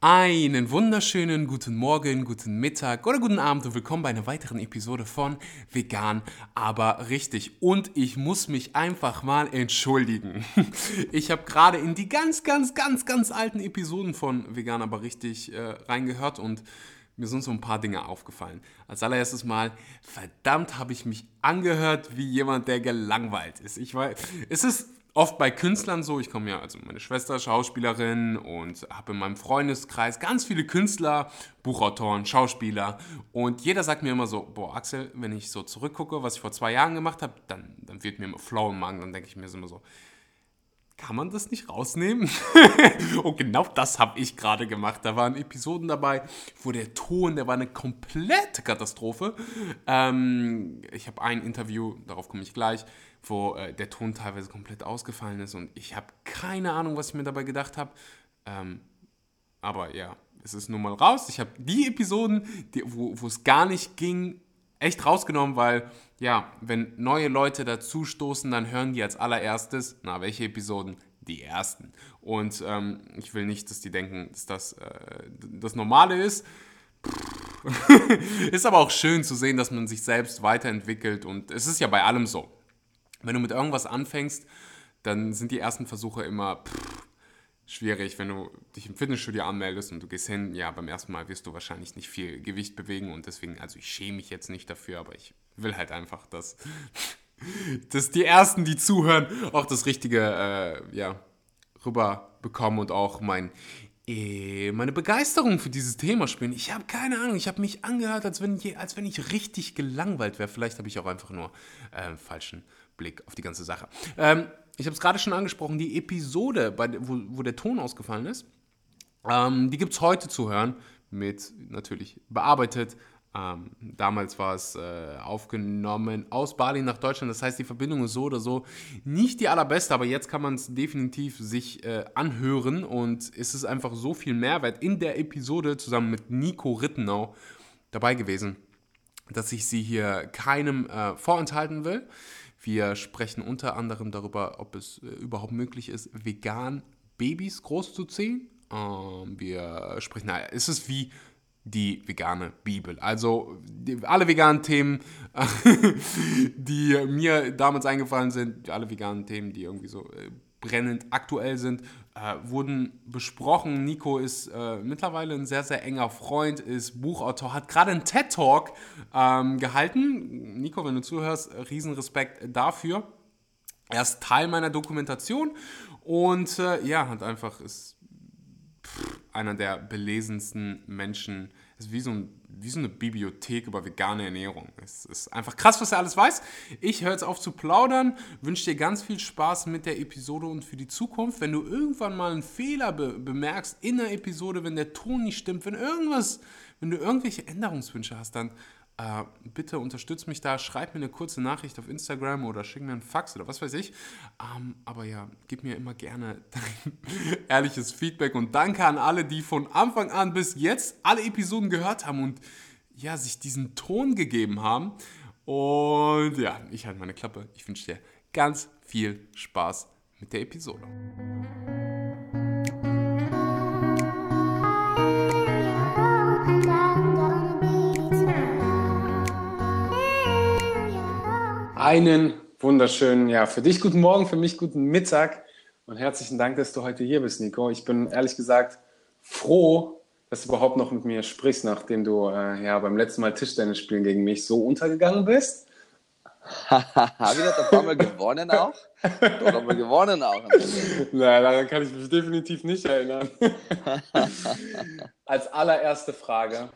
Einen wunderschönen guten Morgen, guten Mittag oder guten Abend und willkommen bei einer weiteren Episode von Vegan, aber richtig. Und ich muss mich einfach mal entschuldigen. Ich habe gerade in die ganz, ganz, ganz, ganz alten Episoden von Vegan, aber richtig äh, reingehört und mir sind so ein paar Dinge aufgefallen. Als allererstes mal, verdammt habe ich mich angehört wie jemand, der gelangweilt ist. Ich weiß, es ist oft bei Künstlern so, ich komme ja, also meine Schwester ist Schauspielerin und habe in meinem Freundeskreis ganz viele Künstler, Buchautoren, Schauspieler und jeder sagt mir immer so, boah Axel, wenn ich so zurückgucke, was ich vor zwei Jahren gemacht habe, dann, dann wird mir immer flau im Magen, dann denke ich mir immer so, kann man das nicht rausnehmen? und genau das habe ich gerade gemacht. Da waren Episoden dabei, wo der Ton, der war eine komplette Katastrophe. Ähm, ich habe ein Interview, darauf komme ich gleich, wo äh, der Ton teilweise komplett ausgefallen ist und ich habe keine Ahnung, was ich mir dabei gedacht habe. Ähm, aber ja, es ist nun mal raus. Ich habe die Episoden, die, wo, es gar nicht ging, echt rausgenommen, weil ja, wenn neue Leute dazustoßen, dann hören die als allererstes, na, welche Episoden? Die ersten. Und ähm, ich will nicht, dass die denken, dass das äh, das Normale ist. ist aber auch schön zu sehen, dass man sich selbst weiterentwickelt und es ist ja bei allem so. Wenn du mit irgendwas anfängst, dann sind die ersten Versuche immer pff, schwierig. Wenn du dich im Fitnessstudio anmeldest und du gehst hin, ja, beim ersten Mal wirst du wahrscheinlich nicht viel Gewicht bewegen und deswegen, also ich schäme mich jetzt nicht dafür, aber ich will halt einfach, dass, dass die Ersten, die zuhören, auch das Richtige, äh, ja, rüberbekommen und auch mein äh, meine Begeisterung für dieses Thema spielen. Ich habe keine Ahnung, ich habe mich angehört, als wenn, ich, als wenn ich richtig gelangweilt wäre. Vielleicht habe ich auch einfach nur äh, falschen Blick auf die ganze Sache. Ähm, ich habe es gerade schon angesprochen, die Episode, bei, wo, wo der Ton ausgefallen ist, ähm, die gibt es heute zu hören, mit natürlich bearbeitet. Ähm, damals war es äh, aufgenommen aus Bali nach Deutschland, das heißt, die Verbindung ist so oder so nicht die allerbeste, aber jetzt kann man es definitiv sich äh, anhören und es ist einfach so viel Mehrwert in der Episode zusammen mit Nico Rittenau dabei gewesen, dass ich sie hier keinem äh, vorenthalten will. Wir sprechen unter anderem darüber, ob es äh, überhaupt möglich ist, vegan Babys großzuziehen. Ähm, wir sprechen, naja, ist es wie die vegane Bibel. Also die, alle veganen Themen, die mir damals eingefallen sind, alle veganen Themen, die irgendwie so äh, brennend aktuell sind, äh, wurden besprochen. Nico ist äh, mittlerweile ein sehr, sehr enger Freund, ist Buchautor, hat gerade einen TED-Talk ähm, gehalten. Nico, wenn du zuhörst, Riesenrespekt dafür. Er ist Teil meiner Dokumentation und äh, ja, hat einfach ist pff, einer der belesensten Menschen. Ist wie so ein wie so eine Bibliothek über vegane Ernährung. Es ist einfach krass, was er alles weiß. Ich höre jetzt auf zu plaudern, wünsche dir ganz viel Spaß mit der Episode und für die Zukunft. Wenn du irgendwann mal einen Fehler be bemerkst in der Episode, wenn der Ton nicht stimmt, wenn irgendwas, wenn du irgendwelche Änderungswünsche hast, dann äh, bitte unterstütz mich da, schreib mir eine kurze Nachricht auf Instagram oder schick mir einen Fax oder was weiß ich. Ähm, aber ja, gib mir immer gerne dein ehrliches Feedback und danke an alle, die von Anfang an bis jetzt alle Episoden gehört haben und ja, sich diesen Ton gegeben haben. Und ja, ich halte meine Klappe. Ich wünsche dir ganz viel Spaß mit der Episode. Einen wunderschönen, ja, für dich guten Morgen, für mich guten Mittag und herzlichen Dank, dass du heute hier bist, Nico. Ich bin ehrlich gesagt froh, dass du überhaupt noch mit mir sprichst, nachdem du äh, ja beim letzten Mal Tischtennis spielen gegen mich so untergegangen bist. Habe ich das ein paar Mal gewonnen auch? Haben wir gewonnen auch. Nein, daran kann ich mich definitiv nicht erinnern. Als allererste Frage,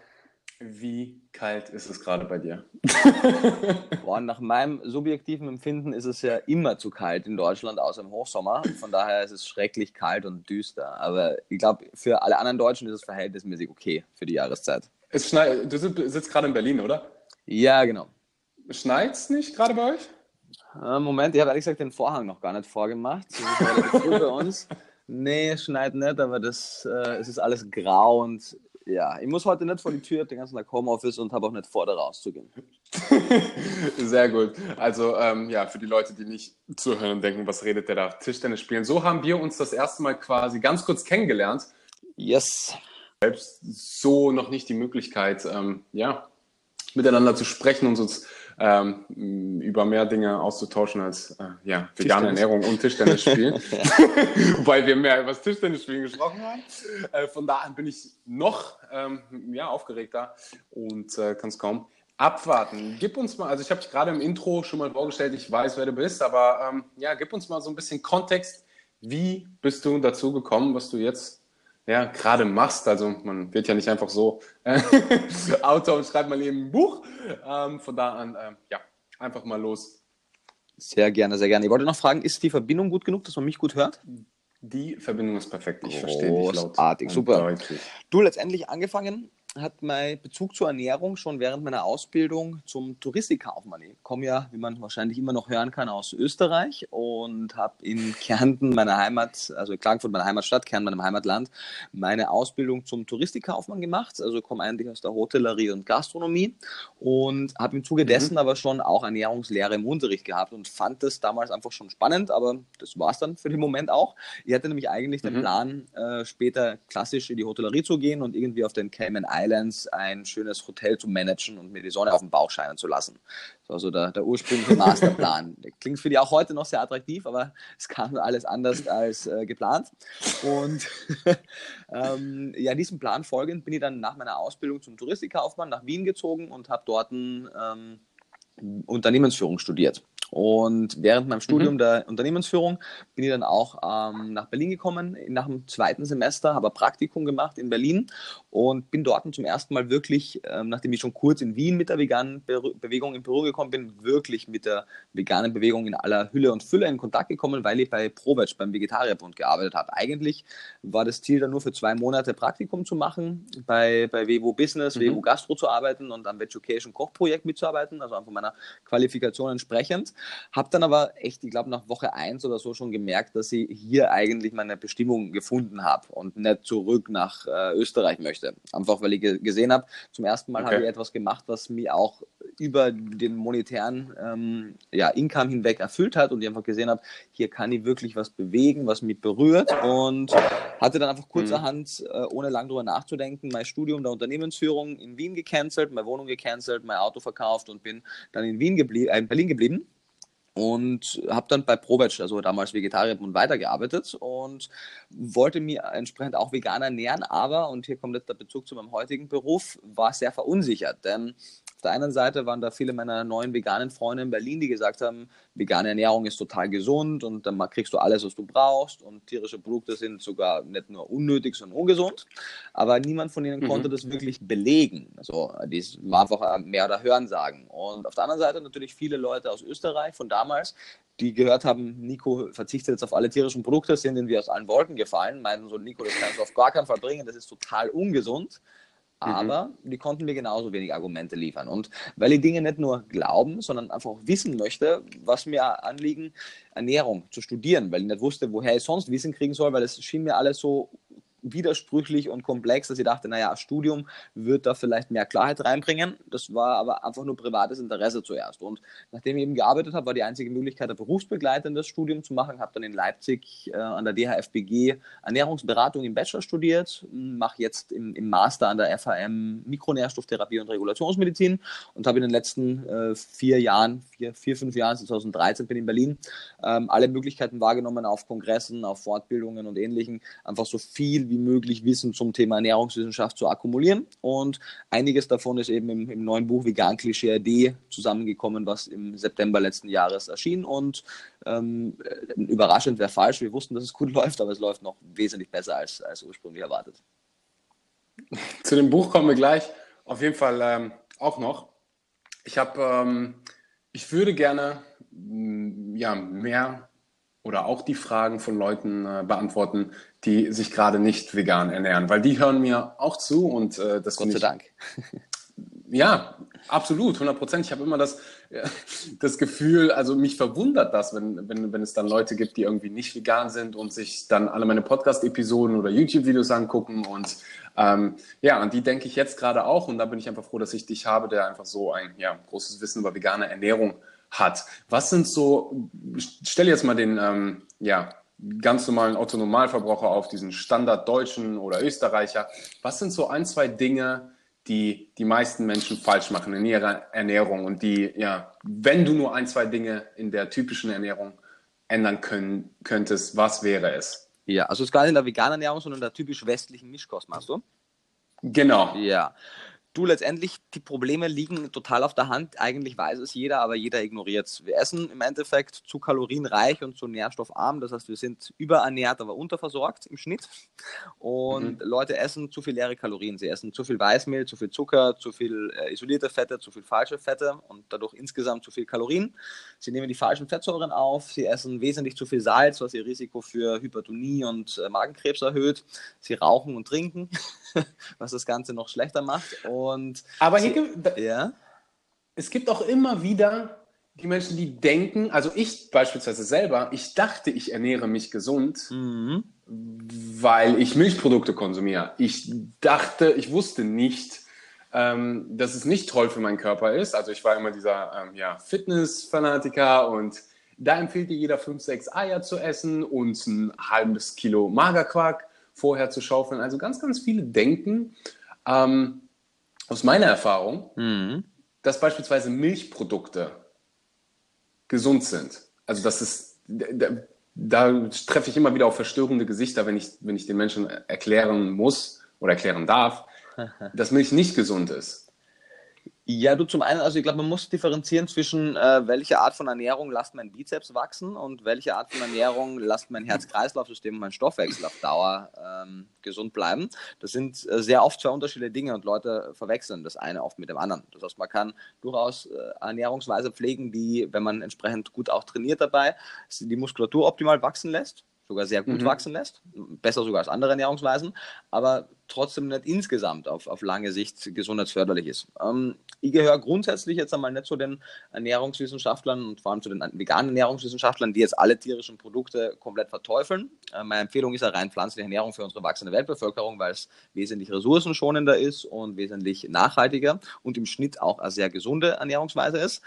wie kalt ist es gerade bei dir? Boah, nach meinem subjektiven Empfinden ist es ja immer zu kalt in Deutschland, außer im Hochsommer. Von daher ist es schrecklich kalt und düster. Aber ich glaube, für alle anderen Deutschen ist es verhältnismäßig okay für die Jahreszeit. Es schneit, du sitzt gerade in Berlin, oder? Ja, genau. Schneit es nicht gerade bei euch? Äh, Moment, ich habe ehrlich gesagt den Vorhang noch gar nicht vorgemacht. Das ist relativ früh bei uns. Nee, es schneit nicht, aber das, äh, es ist alles grau und ja, ich muss heute nicht vor die Tür, den ganzen Tag Homeoffice und habe auch nicht vor, da rauszugehen. Sehr gut. Also ähm, ja, für die Leute, die nicht zuhören und denken, was redet der da? Tischtennis spielen. So haben wir uns das erste Mal quasi ganz kurz kennengelernt. Yes. selbst so noch nicht die Möglichkeit, ähm, ja, miteinander zu sprechen und uns ähm, über mehr Dinge auszutauschen als äh, ja, vegane Ernährung und Tischtennis spielen. Wobei wir mehr über das Tischtennis spielen gesprochen haben. Äh, von da an bin ich noch ähm, ja, aufgeregter und äh, kann es kaum abwarten. Gib uns mal, also ich habe dich gerade im Intro schon mal vorgestellt, ich weiß, wer du bist, aber ähm, ja, gib uns mal so ein bisschen Kontext. Wie bist du dazu gekommen, was du jetzt ja, gerade machst. Also man wird ja nicht einfach so äh, Autor und schreibt mal eben ein Buch. Ähm, von da an, äh, ja, einfach mal los. Sehr gerne, sehr gerne. Ich wollte noch fragen, ist die Verbindung gut genug, dass man mich gut hört? Die Verbindung ist perfekt. Ich verstehe dich laut. Großartig, super. Deutlich. Du letztendlich angefangen hat mein Bezug zur Ernährung schon während meiner Ausbildung zum Touristikkaufmann. Ich komme ja, wie man wahrscheinlich immer noch hören kann, aus Österreich und habe in Kärnten, meiner Heimat, also in Klagenfurt, meiner Heimatstadt, Kärnten, meinem Heimatland, meine Ausbildung zum Touristikkaufmann gemacht. Also komme eigentlich aus der Hotellerie und Gastronomie und habe im Zuge mhm. dessen aber schon auch Ernährungslehre im Unterricht gehabt und fand das damals einfach schon spannend, aber das war es dann für den Moment auch. Ich hatte nämlich eigentlich mhm. den Plan, äh, später klassisch in die Hotellerie zu gehen und irgendwie auf den Cayman Islands Islands ein schönes Hotel zu managen und mir die Sonne auf den Bauch scheinen zu lassen. Das war so der, der ursprüngliche Masterplan. Klingt für die auch heute noch sehr attraktiv, aber es kam alles anders als äh, geplant. Und ähm, ja, diesem Plan folgend bin ich dann nach meiner Ausbildung zum Touristikkaufmann nach Wien gezogen und habe dort ähm, Unternehmensführung studiert. Und während meinem Studium mhm. der Unternehmensführung bin ich dann auch ähm, nach Berlin gekommen, nach dem zweiten Semester, habe ein Praktikum gemacht in Berlin und bin dort zum ersten Mal wirklich, ähm, nachdem ich schon kurz in Wien mit der veganen Be Bewegung in Büro gekommen bin, wirklich mit der veganen Bewegung in aller Hülle und Fülle in Kontakt gekommen, weil ich bei Provetsch beim Vegetarierbund gearbeitet habe. Eigentlich war das Ziel dann nur für zwei Monate Praktikum zu machen, bei, bei Vevo Business, mhm. Vevo Gastro zu arbeiten und am Education Kochprojekt mitzuarbeiten, also einfach meiner Qualifikation entsprechend. Habe dann aber echt, ich glaube, nach Woche 1 oder so schon gemerkt, dass ich hier eigentlich meine Bestimmung gefunden habe und nicht zurück nach äh, Österreich möchte. Einfach weil ich gesehen habe, zum ersten Mal okay. habe ich etwas gemacht, was mir auch über den monetären ähm, ja, Income hinweg erfüllt hat und ich einfach gesehen habe, hier kann ich wirklich was bewegen, was mich berührt und hatte dann einfach kurzerhand, mhm. äh, ohne lang drüber nachzudenken, mein Studium der Unternehmensführung in Wien gecancelt, meine Wohnung gecancelt, mein Auto verkauft und bin dann in Wien geblieben, äh, in Berlin geblieben und habe dann bei Provetsch, also damals Vegetarierbund, weitergearbeitet und wollte mir entsprechend auch vegan ernähren, aber, und hier kommt jetzt der Bezug zu meinem heutigen Beruf, war sehr verunsichert, denn der einen Seite waren da viele meiner neuen veganen Freunde in Berlin, die gesagt haben, vegane Ernährung ist total gesund und dann kriegst du alles, was du brauchst und tierische Produkte sind sogar nicht nur unnötig, sondern ungesund. Aber niemand von ihnen mhm. konnte das wirklich belegen. Also das war einfach mehr oder Hörensagen. Und auf der anderen Seite natürlich viele Leute aus Österreich von damals, die gehört haben, Nico verzichtet jetzt auf alle tierischen Produkte, sind irgendwie aus allen Wolken gefallen, meinen so, Nico, das kannst du auf gar keinen Fall bringen, das ist total ungesund. Mhm. aber mhm. die konnten mir genauso wenig Argumente liefern. Und weil ich Dinge nicht nur glauben, sondern einfach wissen möchte, was mir anliegen, Ernährung zu studieren, weil ich nicht wusste, woher ich sonst Wissen kriegen soll, weil es schien mir alles so widersprüchlich und komplex, dass ich dachte, naja, Studium wird da vielleicht mehr Klarheit reinbringen. Das war aber einfach nur privates Interesse zuerst. Und nachdem ich eben gearbeitet habe, war die einzige Möglichkeit, ein berufsbegleitendes Studium zu machen. Habe dann in Leipzig äh, an der DHFBG Ernährungsberatung im Bachelor studiert, mache jetzt im, im, Master an der FHM Mikronährstofftherapie und Regulationsmedizin und habe in den letzten äh, vier Jahren, vier, vier, fünf Jahren, 2013 bin ich in Berlin, ähm, alle Möglichkeiten wahrgenommen auf Kongressen, auf Fortbildungen und Ähnlichen, einfach so viel wie möglich Wissen zum Thema Ernährungswissenschaft zu akkumulieren. Und einiges davon ist eben im, im neuen Buch Vegan Klischee AD zusammengekommen, was im September letzten Jahres erschien. Und ähm, überraschend wäre falsch. Wir wussten, dass es gut läuft, aber es läuft noch wesentlich besser als, als ursprünglich erwartet. Zu dem Buch kommen wir gleich auf jeden Fall ähm, auch noch. Ich habe, ähm, ich würde gerne ja, mehr oder auch die Fragen von Leuten äh, beantworten, die sich gerade nicht vegan ernähren, weil die hören mir auch zu und äh, das Gott sei Dank. ja, absolut, 100 Prozent. Ich habe immer das, das Gefühl, also mich verwundert das, wenn, wenn, wenn es dann Leute gibt, die irgendwie nicht vegan sind und sich dann alle meine Podcast-Episoden oder YouTube-Videos angucken und ähm, ja, an die denke ich jetzt gerade auch und da bin ich einfach froh, dass ich dich habe, der einfach so ein ja, großes Wissen über vegane Ernährung hat. Was sind so, stell jetzt mal den, ähm, ja, ganz normalen Otto-Normalverbraucher auf diesen Standarddeutschen oder Österreicher. Was sind so ein, zwei Dinge, die die meisten Menschen falsch machen in ihrer Ernährung und die, ja, wenn du nur ein, zwei Dinge in der typischen Ernährung ändern können, könntest, was wäre es? Ja, also es ist gar nicht in der veganen Ernährung, sondern in der typisch westlichen Mischkost, machst du? Genau. Ja. Du, letztendlich, die Probleme liegen total auf der Hand. Eigentlich weiß es jeder, aber jeder ignoriert es. Wir essen im Endeffekt zu kalorienreich und zu nährstoffarm. Das heißt, wir sind überernährt, aber unterversorgt im Schnitt. Und mhm. Leute essen zu viel leere Kalorien. Sie essen zu viel Weißmehl, zu viel Zucker, zu viel äh, isolierte Fette, zu viel falsche Fette und dadurch insgesamt zu viel Kalorien. Sie nehmen die falschen Fettsäuren auf. Sie essen wesentlich zu viel Salz, was ihr Risiko für Hypertonie und äh, Magenkrebs erhöht. Sie rauchen und trinken, was das Ganze noch schlechter macht. Und Aber hier gibt, ja? es gibt auch immer wieder die Menschen, die denken, also ich beispielsweise selber, ich dachte, ich ernähre mich gesund, mhm. weil ich Milchprodukte konsumiere. Ich dachte, ich wusste nicht, ähm, dass es nicht toll für meinen Körper ist. Also ich war immer dieser ähm, ja, Fitness-Fanatiker und da empfiehlt dir jeder fünf, sechs Eier zu essen und ein halbes Kilo Magerquark vorher zu schaufeln. Also ganz, ganz viele denken, ähm, aus meiner Erfahrung, mhm. dass beispielsweise Milchprodukte gesund sind. Also das ist, da, da, treffe ich immer wieder auf verstörende Gesichter, wenn ich, wenn ich den Menschen erklären muss oder erklären darf, dass Milch nicht gesund ist. Ja, du zum einen, also ich glaube, man muss differenzieren zwischen, äh, welche Art von Ernährung lasst mein Bizeps wachsen und welche Art von Ernährung lasst mein Herz-Kreislauf-System und mein Stoffwechsel auf Dauer ähm, gesund bleiben. Das sind äh, sehr oft zwei unterschiedliche Dinge und Leute verwechseln das eine oft mit dem anderen. Das heißt, man kann durchaus äh, Ernährungsweise pflegen, die, wenn man entsprechend gut auch trainiert dabei, die Muskulatur optimal wachsen lässt sogar sehr gut mhm. wachsen lässt, besser sogar als andere Ernährungsweisen, aber trotzdem nicht insgesamt auf, auf lange Sicht gesundheitsförderlich ist. Ähm, ich gehöre grundsätzlich jetzt einmal nicht zu den Ernährungswissenschaftlern und vor allem zu den veganen Ernährungswissenschaftlern, die jetzt alle tierischen Produkte komplett verteufeln. Äh, meine Empfehlung ist eine rein pflanzliche Ernährung für unsere wachsende Weltbevölkerung, weil es wesentlich ressourcenschonender ist und wesentlich nachhaltiger und im Schnitt auch eine sehr gesunde Ernährungsweise ist.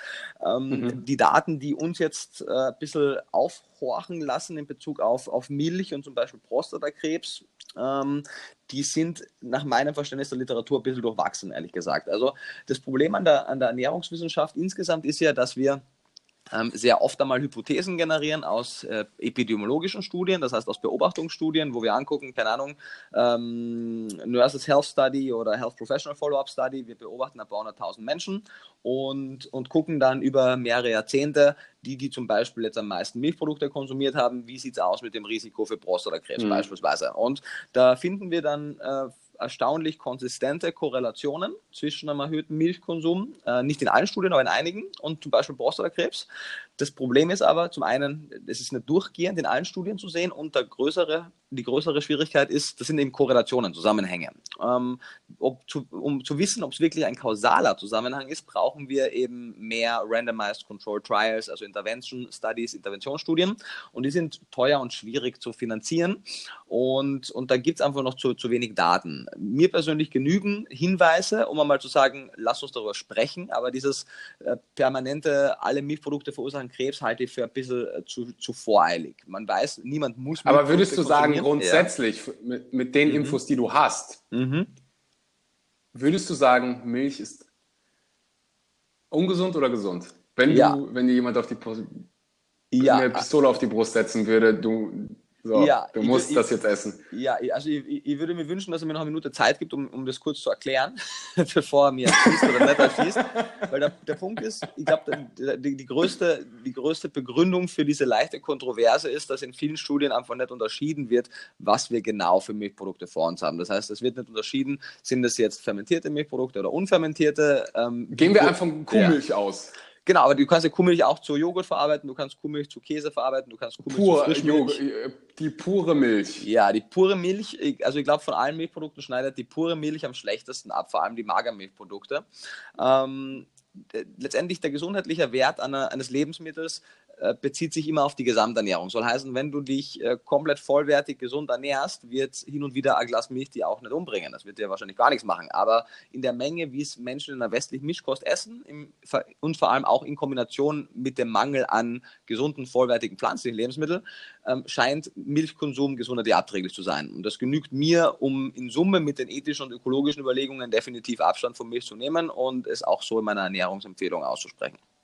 Ähm, mhm. Die Daten, die uns jetzt äh, ein bisschen aufhorchen lassen in Bezug auf, auf Milch und zum Beispiel Prostatakrebs, ähm, die sind nach meinem Verständnis der Literatur ein bisschen durchwachsen, ehrlich gesagt. Also das Problem an der, an der Ernährungswissenschaft insgesamt ist ja, dass wir sehr oft einmal Hypothesen generieren aus äh, epidemiologischen Studien, das heißt aus Beobachtungsstudien, wo wir angucken, keine Ahnung, ähm, Nurses Health Study oder Health Professional Follow-up Study, wir beobachten ein paar hunderttausend Menschen und, und gucken dann über mehrere Jahrzehnte, die, die zum Beispiel jetzt am meisten Milchprodukte konsumiert haben, wie sieht es aus mit dem Risiko für Prostatakrebs mhm. beispielsweise. Und da finden wir dann äh, erstaunlich konsistente Korrelationen zwischen einem erhöhten Milchkonsum, äh, nicht in allen Studien, aber in einigen, und zum Beispiel Prostatakrebs. Das Problem ist aber zum einen, es ist nicht durchgehend in allen Studien zu sehen und größere, die größere Schwierigkeit ist, das sind eben Korrelationen, Zusammenhänge. Ähm, zu, um zu wissen, ob es wirklich ein kausaler Zusammenhang ist, brauchen wir eben mehr Randomized Control Trials, also Intervention Studies, Interventionsstudien und die sind teuer und schwierig zu finanzieren und, und da gibt es einfach noch zu, zu wenig Daten. Mir persönlich genügen Hinweise, um einmal zu sagen, lass uns darüber sprechen, aber dieses äh, permanente, alle Milchprodukte verursachen an Krebs halte ich für ein bisschen äh, zu, zu voreilig. Man weiß, niemand muss. Aber würdest du sagen, grundsätzlich, ja. mit, mit den mhm. Infos, die du hast, mhm. würdest du sagen, Milch ist ungesund oder gesund? Wenn, ja. du, wenn dir jemand auf die ja. eine Pistole auf die Brust setzen würde, du, so, ja, du musst ich, das jetzt essen. Ja, also ich, ich, würde mir wünschen, dass er mir noch eine Minute Zeit gibt, um, um das kurz zu erklären, bevor er mir schießt oder nicht erschießt. Weil der, der Punkt ist, ich glaube, die, die, größte, die größte Begründung für diese leichte Kontroverse ist, dass in vielen Studien einfach nicht unterschieden wird, was wir genau für Milchprodukte vor uns haben. Das heißt, es wird nicht unterschieden, sind das jetzt fermentierte Milchprodukte oder unfermentierte. Ähm, Gehen wir einfach von Kuhmilch ja. aus. Genau, aber du kannst ja Kuhmilch auch zu Joghurt verarbeiten, du kannst Kuhmilch zu Käse verarbeiten, du kannst Kuhmilch Pur, zu Frischmilch. Äh, die pure Milch. Ja, die pure Milch, also ich glaube, von allen Milchprodukten schneidet die pure Milch am schlechtesten ab, vor allem die Magermilchprodukte. Ähm, letztendlich der gesundheitliche Wert einer, eines Lebensmittels bezieht sich immer auf die Gesamternährung. Soll heißen, wenn du dich äh, komplett vollwertig gesund ernährst, wird hin und wieder ein Glas Milch dir auch nicht umbringen. Das wird dir wahrscheinlich gar nichts machen. Aber in der Menge, wie es Menschen in der westlichen Mischkost essen im, und vor allem auch in Kombination mit dem Mangel an gesunden, vollwertigen pflanzlichen Lebensmitteln, ähm, scheint Milchkonsum gesundheitlich abträglich zu sein. Und das genügt mir, um in Summe mit den ethischen und ökologischen Überlegungen definitiv Abstand von Milch zu nehmen und es auch so in meiner Ernährungsempfehlung auszusprechen.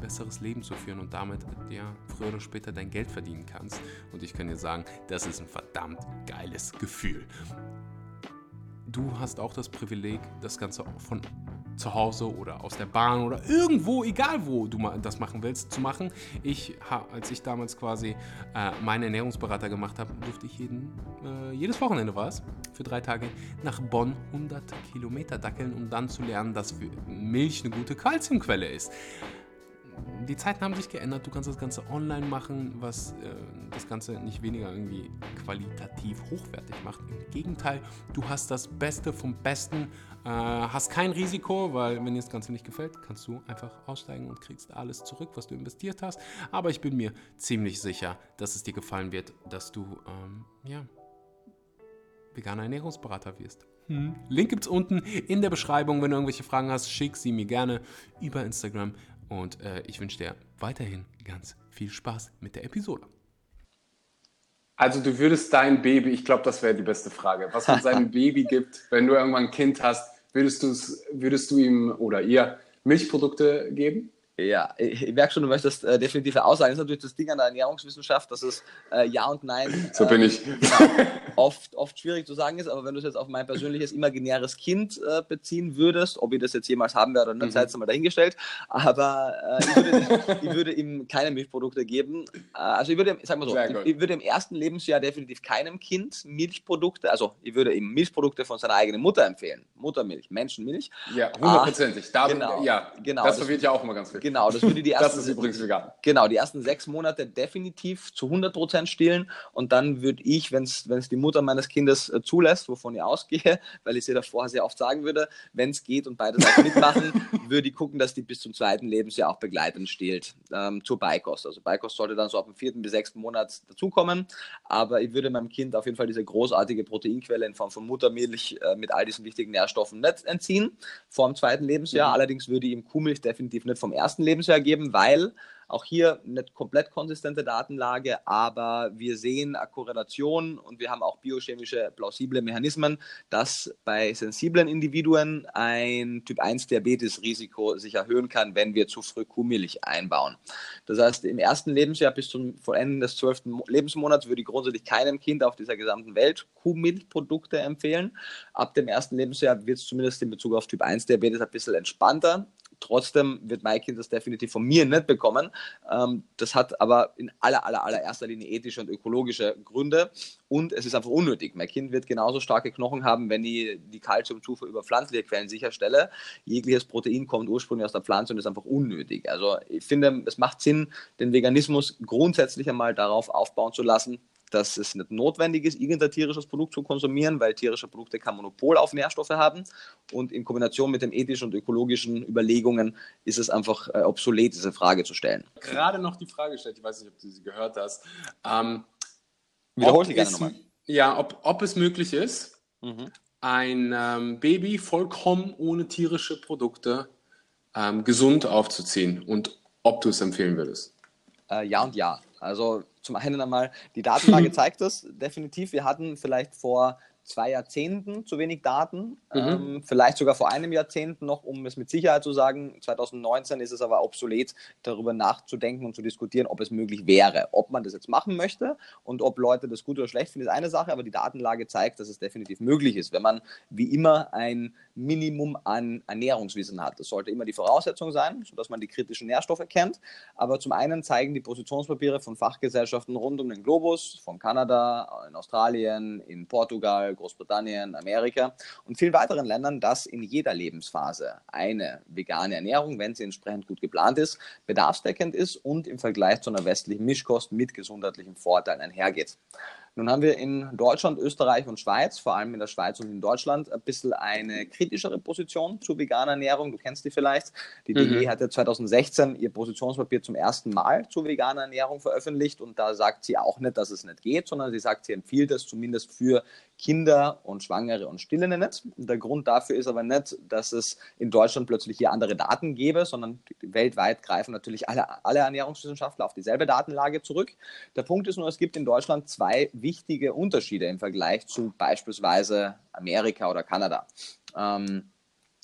ein besseres Leben zu führen und damit ja früher oder später dein Geld verdienen kannst. Und ich kann dir sagen, das ist ein verdammt geiles Gefühl. Du hast auch das Privileg, das Ganze von zu Hause oder aus der Bahn oder irgendwo, egal wo du das machen willst, zu machen. Ich, als ich damals quasi äh, meinen Ernährungsberater gemacht habe, durfte ich jeden, äh, jedes Wochenende war es, für drei Tage nach Bonn 100 Kilometer dackeln, um dann zu lernen, dass Milch eine gute Kalziumquelle ist die Zeiten haben sich geändert. Du kannst das Ganze online machen, was äh, das Ganze nicht weniger irgendwie qualitativ hochwertig macht. Im Gegenteil, du hast das Beste vom Besten, äh, hast kein Risiko, weil wenn dir das Ganze nicht gefällt, kannst du einfach aussteigen und kriegst alles zurück, was du investiert hast. Aber ich bin mir ziemlich sicher, dass es dir gefallen wird, dass du ähm, ja, veganer Ernährungsberater wirst. Hm. Link es unten in der Beschreibung. Wenn du irgendwelche Fragen hast, schick sie mir gerne über Instagram und äh, ich wünsche dir weiterhin ganz viel Spaß mit der Episode. Also du würdest dein Baby, ich glaube, das wäre die beste Frage, was man seinem Baby gibt, wenn du irgendwann ein Kind hast, würdest, würdest du ihm oder ihr Milchprodukte geben? Ja, ich, merke schon, du möchtest äh, definitiv aussagen. Das ist natürlich das Ding an der Ernährungswissenschaft, dass es äh, Ja und Nein. So bin ich. Genau, oft, oft schwierig zu sagen ist, aber wenn du es jetzt auf mein persönliches imaginäres Kind äh, beziehen würdest, ob ich das jetzt jemals haben werde oder nicht, mhm. sei jetzt mal dahingestellt, aber äh, ich, würde, ich, würde, ihm keine Milchprodukte geben. Äh, also ich würde, sag mal so, ich, ich, würde im ersten Lebensjahr definitiv keinem Kind Milchprodukte, also ich würde ihm Milchprodukte von seiner eigenen Mutter empfehlen. Muttermilch, Menschenmilch. Ja, hundertprozentig. Ah, genau, ja, genau, das, das verwirrt ja auch immer ganz viel. Genau, das würde die ersten, das ist übrigens vegan. Genau, die ersten sechs Monate definitiv zu 100% stillen und dann würde ich, wenn es die Mutter meines Kindes äh, zulässt, wovon ich ausgehe, weil ich sie davor sehr oft sagen würde, wenn es geht und beide Seiten mitmachen, würde ich gucken, dass die bis zum zweiten Lebensjahr auch begleitend stillt ähm, zur Beikost. Also Beikost sollte dann so ab dem vierten bis sechsten Monat dazukommen, aber ich würde meinem Kind auf jeden Fall diese großartige Proteinquelle in Form von Muttermilch äh, mit all diesen wichtigen Nährstoffen nicht entziehen vor dem zweiten Lebensjahr. Mhm. Allerdings würde ich ihm Kuhmilch definitiv nicht vom ersten Lebensjahr geben, weil auch hier nicht komplett konsistente Datenlage, aber wir sehen eine Korrelation und wir haben auch biochemische plausible Mechanismen, dass bei sensiblen Individuen ein Typ 1 Diabetes-Risiko sich erhöhen kann, wenn wir zu früh Kuhmilch einbauen. Das heißt, im ersten Lebensjahr bis zum Vollenden des zwölften Lebensmonats würde ich grundsätzlich keinem Kind auf dieser gesamten Welt Kuhmilchprodukte empfehlen. Ab dem ersten Lebensjahr wird es zumindest in Bezug auf Typ 1 Diabetes ein bisschen entspannter. Trotzdem wird mein Kind das definitiv von mir nicht bekommen. Ähm, das hat aber in aller, aller, allererster Linie ethische und ökologische Gründe und es ist einfach unnötig. Mein Kind wird genauso starke Knochen haben, wenn ich die Kalziumzufuhr über pflanzliche Quellen sicherstelle. Jegliches Protein kommt ursprünglich aus der Pflanze und ist einfach unnötig. Also ich finde, es macht Sinn, den Veganismus grundsätzlich einmal darauf aufbauen zu lassen, dass es nicht notwendig ist, irgendein tierisches Produkt zu konsumieren, weil tierische Produkte kein Monopol auf Nährstoffe haben. Und in Kombination mit den ethischen und ökologischen Überlegungen ist es einfach äh, obsolet, diese Frage zu stellen. Gerade noch die Frage gestellt, ich weiß nicht, ob du sie gehört hast. Ähm, Wiederhol sie gerne nochmal. Ja, ob, ob es möglich ist, mhm. ein ähm, Baby vollkommen ohne tierische Produkte ähm, gesund aufzuziehen und ob du es empfehlen würdest. Äh, ja und ja. Also zum einen einmal, die Datenlage zeigt das definitiv. Wir hatten vielleicht vor zwei Jahrzehnten zu wenig Daten, mhm. ähm, vielleicht sogar vor einem Jahrzehnt noch, um es mit Sicherheit zu sagen. 2019 ist es aber obsolet, darüber nachzudenken und zu diskutieren, ob es möglich wäre. Ob man das jetzt machen möchte und ob Leute das gut oder schlecht finden, ist eine Sache, aber die Datenlage zeigt, dass es definitiv möglich ist, wenn man wie immer ein Minimum an Ernährungswissen hat. Das sollte immer die Voraussetzung sein, sodass man die kritischen Nährstoffe kennt. Aber zum einen zeigen die Positionspapiere von Fachgesellschaften rund um den Globus, von Kanada, in Australien, in Portugal, Großbritannien, Amerika und vielen weiteren Ländern, dass in jeder Lebensphase eine vegane Ernährung, wenn sie entsprechend gut geplant ist, bedarfsdeckend ist und im Vergleich zu einer westlichen Mischkost mit gesundheitlichen Vorteilen einhergeht. Nun haben wir in Deutschland, Österreich und Schweiz, vor allem in der Schweiz und in Deutschland, ein bisschen eine kritischere Position zu veganer Ernährung. Du kennst die vielleicht. Die mhm. DG hatte 2016 ihr Positionspapier zum ersten Mal zu veganer Ernährung veröffentlicht und da sagt sie auch nicht, dass es nicht geht, sondern sie sagt, sie empfiehlt es zumindest für Kinder und Schwangere und Stillende nicht. Der Grund dafür ist aber nicht, dass es in Deutschland plötzlich hier andere Daten gäbe, sondern weltweit greifen natürlich alle, alle Ernährungswissenschaftler auf dieselbe Datenlage zurück. Der Punkt ist nur, es gibt in Deutschland zwei wichtige Unterschiede im Vergleich zu beispielsweise Amerika oder Kanada. Ähm,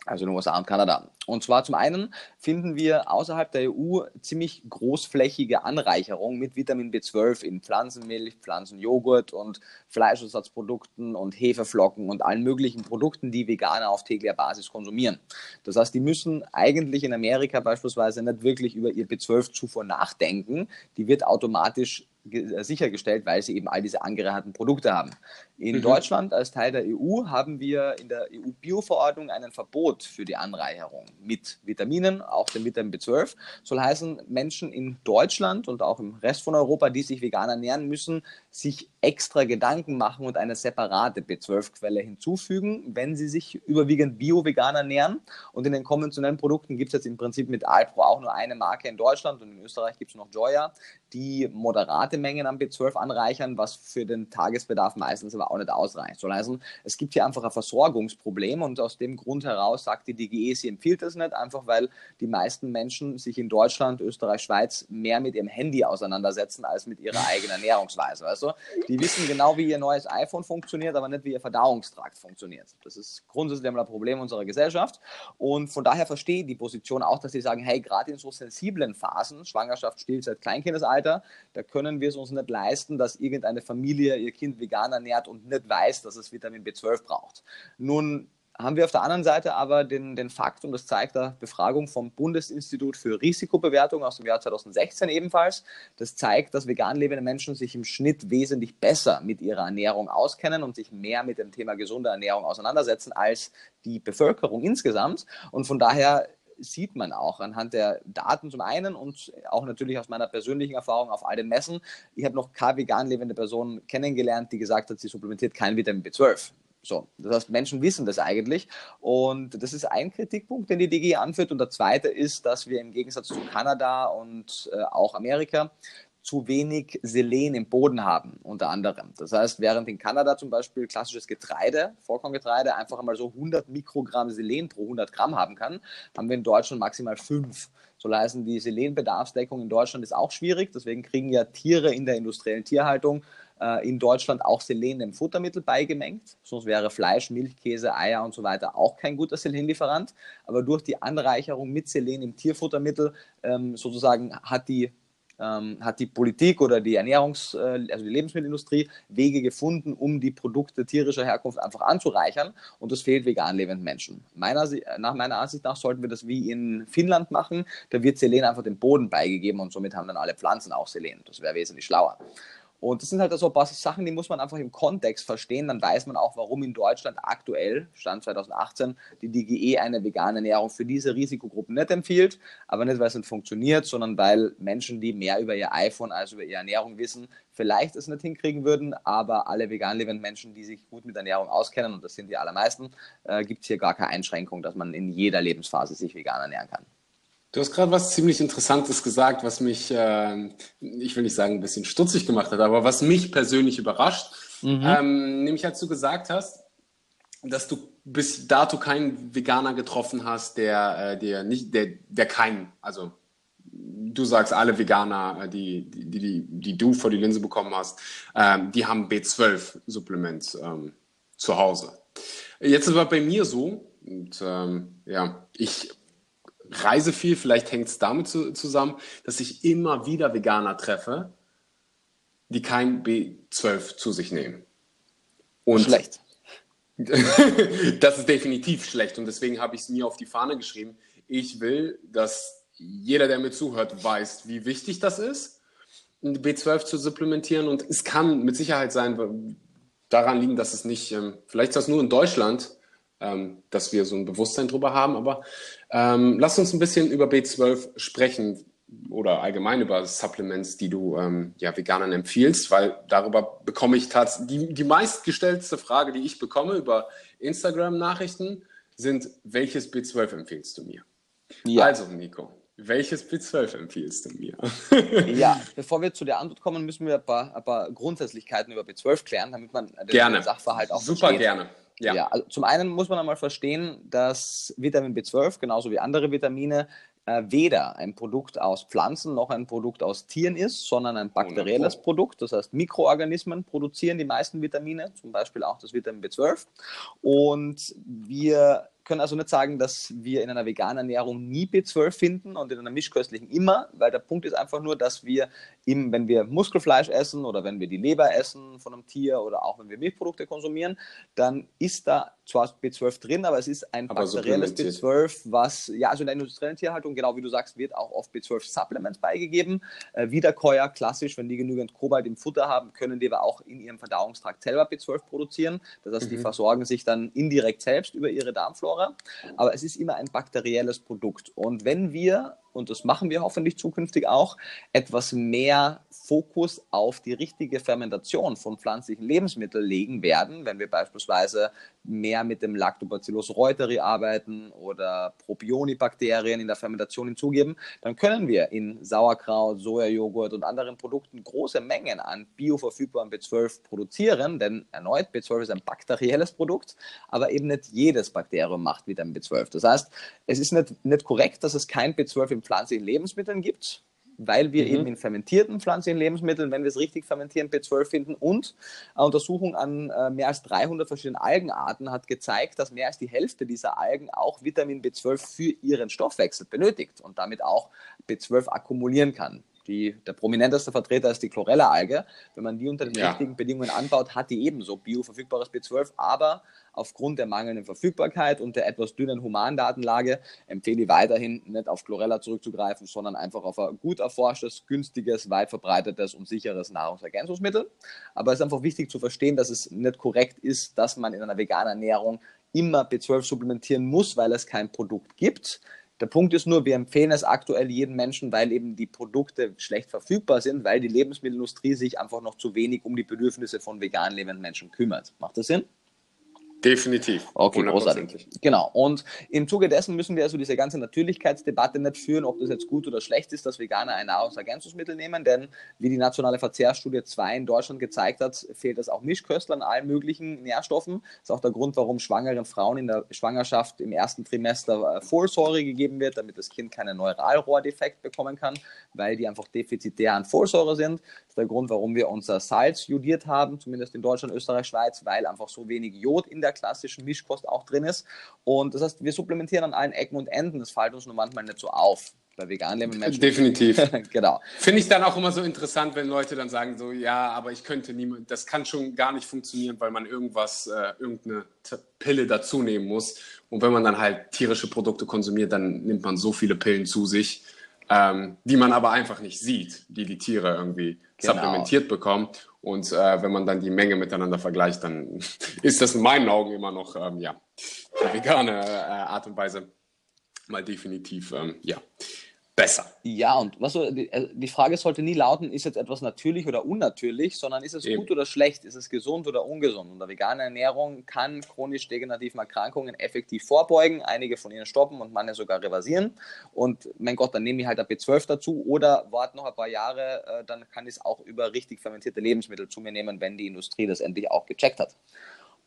also in den USA und Kanada. Und zwar zum einen finden wir außerhalb der EU ziemlich großflächige Anreicherung mit Vitamin B12 in Pflanzenmilch, Pflanzenjoghurt und Fleischersatzprodukten und Hefeflocken und allen möglichen Produkten, die Veganer auf täglicher Basis konsumieren. Das heißt, die müssen eigentlich in Amerika beispielsweise nicht wirklich über ihr B12-Zufuhr nachdenken. Die wird automatisch sichergestellt, weil sie eben all diese angereicherten Produkte haben. In mhm. Deutschland als Teil der EU haben wir in der EU-Bio-Verordnung ein Verbot für die Anreicherung mit Vitaminen, auch dem Vitamin B12. Soll heißen, Menschen in Deutschland und auch im Rest von Europa, die sich vegan ernähren, müssen sich extra Gedanken machen und eine separate B12-Quelle hinzufügen, wenn sie sich überwiegend bio-vegan ernähren. Und in den konventionellen Produkten gibt es jetzt im Prinzip mit Alpro auch nur eine Marke in Deutschland und in Österreich gibt es noch Joya, die moderate Mengen an B12 anreichern, was für den Tagesbedarf meistens aber auch nicht ausreicht. Soll heißen, es gibt hier einfach ein Versorgungsproblem und aus dem Grund heraus sagt die DGE, sie empfiehlt das nicht, einfach weil die meisten Menschen sich in Deutschland, Österreich, Schweiz mehr mit ihrem Handy auseinandersetzen als mit ihrer eigenen Ernährungsweise. Also die wissen genau, wie ihr neues iPhone funktioniert, aber nicht, wie ihr Verdauungstrakt funktioniert. Das ist grundsätzlich ein Problem unserer Gesellschaft und von daher verstehe ich die Position auch, dass sie sagen, hey, gerade in so sensiblen Phasen, Schwangerschaft, Stillzeit, Kleinkindesalter, da können wir es uns nicht leisten, dass irgendeine Familie ihr Kind vegan ernährt und nicht weiß, dass es Vitamin B12 braucht. Nun haben wir auf der anderen Seite aber den, den Fakt, und das zeigt eine Befragung vom Bundesinstitut für Risikobewertung aus dem Jahr 2016 ebenfalls, das zeigt, dass vegan lebende Menschen sich im Schnitt wesentlich besser mit ihrer Ernährung auskennen und sich mehr mit dem Thema gesunde Ernährung auseinandersetzen als die Bevölkerung insgesamt. Und von daher sieht man auch anhand der Daten zum einen und auch natürlich aus meiner persönlichen Erfahrung auf all den Messen. Ich habe noch keine vegan lebende Person kennengelernt, die gesagt hat, sie supplementiert kein Vitamin B12. So, das heißt, Menschen wissen das eigentlich. Und das ist ein Kritikpunkt, den die DG anführt. Und der zweite ist, dass wir im Gegensatz zu Kanada und äh, auch Amerika zu wenig Selen im Boden haben, unter anderem. Das heißt, während in Kanada zum Beispiel klassisches Getreide, Vollkorngetreide, einfach einmal so 100 Mikrogramm Selen pro 100 Gramm haben kann, haben wir in Deutschland maximal 5. So leisten die Selenbedarfsdeckung in Deutschland ist auch schwierig. Deswegen kriegen ja Tiere in der industriellen Tierhaltung äh, in Deutschland auch Selen im Futtermittel beigemengt. Sonst wäre Fleisch, Milch, Käse, Eier und so weiter auch kein guter Selenlieferant. Aber durch die Anreicherung mit Selen im Tierfuttermittel ähm, sozusagen hat die ähm, hat die Politik oder die Ernährungs-, äh, also die Lebensmittelindustrie Wege gefunden, um die Produkte tierischer Herkunft einfach anzureichern. Und das fehlt vegan lebenden Menschen. Meiner, nach meiner Ansicht nach sollten wir das wie in Finnland machen. Da wird Selen einfach dem Boden beigegeben und somit haben dann alle Pflanzen auch Selen. Das wäre wesentlich schlauer. Und das sind halt so ein paar Sachen, die muss man einfach im Kontext verstehen. Dann weiß man auch, warum in Deutschland aktuell, Stand 2018, die DGE eine vegane Ernährung für diese Risikogruppen nicht empfiehlt. Aber nicht, weil es nicht funktioniert, sondern weil Menschen, die mehr über ihr iPhone als über ihre Ernährung wissen, vielleicht es nicht hinkriegen würden. Aber alle vegan lebenden Menschen, die sich gut mit Ernährung auskennen, und das sind die allermeisten, äh, gibt es hier gar keine Einschränkung, dass man in jeder Lebensphase sich vegan ernähren kann. Du hast gerade was ziemlich Interessantes gesagt, was mich, äh, ich will nicht sagen, ein bisschen stutzig gemacht hat, aber was mich persönlich überrascht. Mhm. Ähm, nämlich als du gesagt hast, dass du bis dato keinen Veganer getroffen hast, der, äh, der nicht, der, der keinen, also du sagst, alle Veganer, äh, die, die, die, die du vor die Linse bekommen hast, ähm, die haben B12-Supplement ähm, zu Hause. Jetzt ist aber bei mir so, und ähm, ja, ich reise viel, vielleicht hängt es damit zu, zusammen, dass ich immer wieder Veganer treffe, die kein B12 zu sich nehmen. Und schlecht. das ist definitiv schlecht und deswegen habe ich es mir auf die Fahne geschrieben. Ich will, dass jeder, der mir zuhört, weiß, wie wichtig das ist, B12 zu supplementieren und es kann mit Sicherheit sein, daran liegen, dass es nicht, ähm, vielleicht ist das nur in Deutschland, ähm, dass wir so ein Bewusstsein drüber haben. Aber ähm, lass uns ein bisschen über B12 sprechen. oder allgemein über Supplements, die du ähm, ja, Veganern empfiehlst, weil darüber bekomme ich tatsächlich die, die meistgestellte Frage, die ich bekomme über Instagram-Nachrichten, sind, welches B12 empfiehlst du mir? Ja. Also, Nico, welches B12 empfiehlst du mir? ja, bevor wir zu der Antwort kommen, müssen wir ein paar, ein paar Grundsätzlichkeiten über B12 klären, damit man den, gerne. Sachverhalt auch Super versteht. gerne. Ja. ja also zum einen muss man einmal verstehen, dass Vitamin B12 genauso wie andere Vitamine äh, weder ein Produkt aus Pflanzen noch ein Produkt aus Tieren ist, sondern ein bakterielles Produkt. Das heißt, Mikroorganismen produzieren die meisten Vitamine, zum Beispiel auch das Vitamin B12. Und wir können also nicht sagen, dass wir in einer veganen Ernährung nie B12 finden und in einer mischköstlichen immer, weil der Punkt ist einfach nur, dass wir im, wenn wir Muskelfleisch essen oder wenn wir die Leber essen von einem Tier oder auch wenn wir Milchprodukte konsumieren, dann ist da zwar B12 drin, aber es ist ein aber bakterielles B12, was, ja, also in der industriellen Tierhaltung, genau wie du sagst, wird auch oft B12-Supplements beigegeben. Äh, Wiederkäuer, klassisch, wenn die genügend Kobalt im Futter haben, können die aber auch in ihrem Verdauungstrakt selber B12 produzieren. Das heißt, mhm. die versorgen sich dann indirekt selbst über ihre Darmflora. Aber es ist immer ein bakterielles Produkt. Und wenn wir und das machen wir hoffentlich zukünftig auch, etwas mehr Fokus auf die richtige Fermentation von pflanzlichen Lebensmitteln legen werden, wenn wir beispielsweise mehr mit dem Lactobacillus reuteri arbeiten oder Propionibakterien in der Fermentation hinzugeben, dann können wir in Sauerkraut, Sojajoghurt und anderen Produkten große Mengen an bioverfügbarem B12 produzieren, denn erneut, B12 ist ein bakterielles Produkt, aber eben nicht jedes Bakterium macht Vitamin B12. Das heißt, es ist nicht, nicht korrekt, dass es kein B12 im pflanzlichen Lebensmitteln gibt, weil wir mhm. eben in fermentierten pflanzlichen Lebensmitteln, wenn wir es richtig fermentieren, B12 finden. Und eine Untersuchung an äh, mehr als 300 verschiedenen Algenarten hat gezeigt, dass mehr als die Hälfte dieser Algen auch Vitamin B12 für ihren Stoffwechsel benötigt und damit auch B12 akkumulieren kann. Die, der prominenteste Vertreter ist die Chlorella-Alge. Wenn man die unter den ja. richtigen Bedingungen anbaut, hat die ebenso bioverfügbares B12, aber aufgrund der mangelnden Verfügbarkeit und der etwas dünnen Humandatenlage empfehle ich weiterhin nicht auf Chlorella zurückzugreifen, sondern einfach auf ein gut erforschtes, günstiges, weit verbreitetes und sicheres Nahrungsergänzungsmittel. Aber es ist einfach wichtig zu verstehen, dass es nicht korrekt ist, dass man in einer veganen Ernährung immer B12 supplementieren muss, weil es kein Produkt gibt. Der Punkt ist nur, wir empfehlen es aktuell jedem Menschen, weil eben die Produkte schlecht verfügbar sind, weil die Lebensmittelindustrie sich einfach noch zu wenig um die Bedürfnisse von vegan lebenden Menschen kümmert. Macht das Sinn? Definitiv. Okay, großartig. Genau. Und im Zuge dessen müssen wir also diese ganze Natürlichkeitsdebatte nicht führen, ob das jetzt gut oder schlecht ist, dass Veganer ein Nahrungsergänzungsmittel nehmen, denn wie die nationale Verzehrstudie 2 in Deutschland gezeigt hat, fehlt es auch Mischköstlern allen möglichen Nährstoffen. Das ist auch der Grund, warum schwangeren Frauen in der Schwangerschaft im ersten Trimester äh, Folsäure gegeben wird, damit das Kind keinen Neuralrohrdefekt bekommen kann, weil die einfach defizitär an Folsäure sind. Das ist der Grund, warum wir unser Salz jodiert haben, zumindest in Deutschland, Österreich, Schweiz, weil einfach so wenig Jod in der klassischen Mischkost auch drin ist. Und das heißt, wir supplementieren an allen Ecken und Enden. Das fällt uns nur manchmal nicht so auf bei vegan lebenden Menschen. Definitiv. genau. Finde ich dann auch immer so interessant, wenn Leute dann sagen so, ja, aber ich könnte niemand, das kann schon gar nicht funktionieren, weil man irgendwas, äh, irgendeine Pille dazu nehmen muss. Und wenn man dann halt tierische Produkte konsumiert, dann nimmt man so viele Pillen zu sich, ähm, die man aber einfach nicht sieht, die die Tiere irgendwie genau. supplementiert bekommen. Und äh, wenn man dann die Menge miteinander vergleicht, dann ist das in meinen Augen immer noch ähm, ja, die vegane äh, Art und Weise mal definitiv ähm, ja, besser. Ja, und was die, äh, die, Frage sollte nie lauten, ist jetzt etwas natürlich oder unnatürlich, sondern ist es Eben. gut oder schlecht, ist es gesund oder ungesund? Und der vegane Ernährung kann chronisch degenerativen Erkrankungen effektiv vorbeugen, einige von ihnen stoppen und manche sogar reversieren. Und mein Gott, dann nehme ich halt ein B12 dazu oder warte noch ein paar Jahre, äh, dann kann ich es auch über richtig fermentierte Lebensmittel zu mir nehmen, wenn die Industrie das endlich auch gecheckt hat.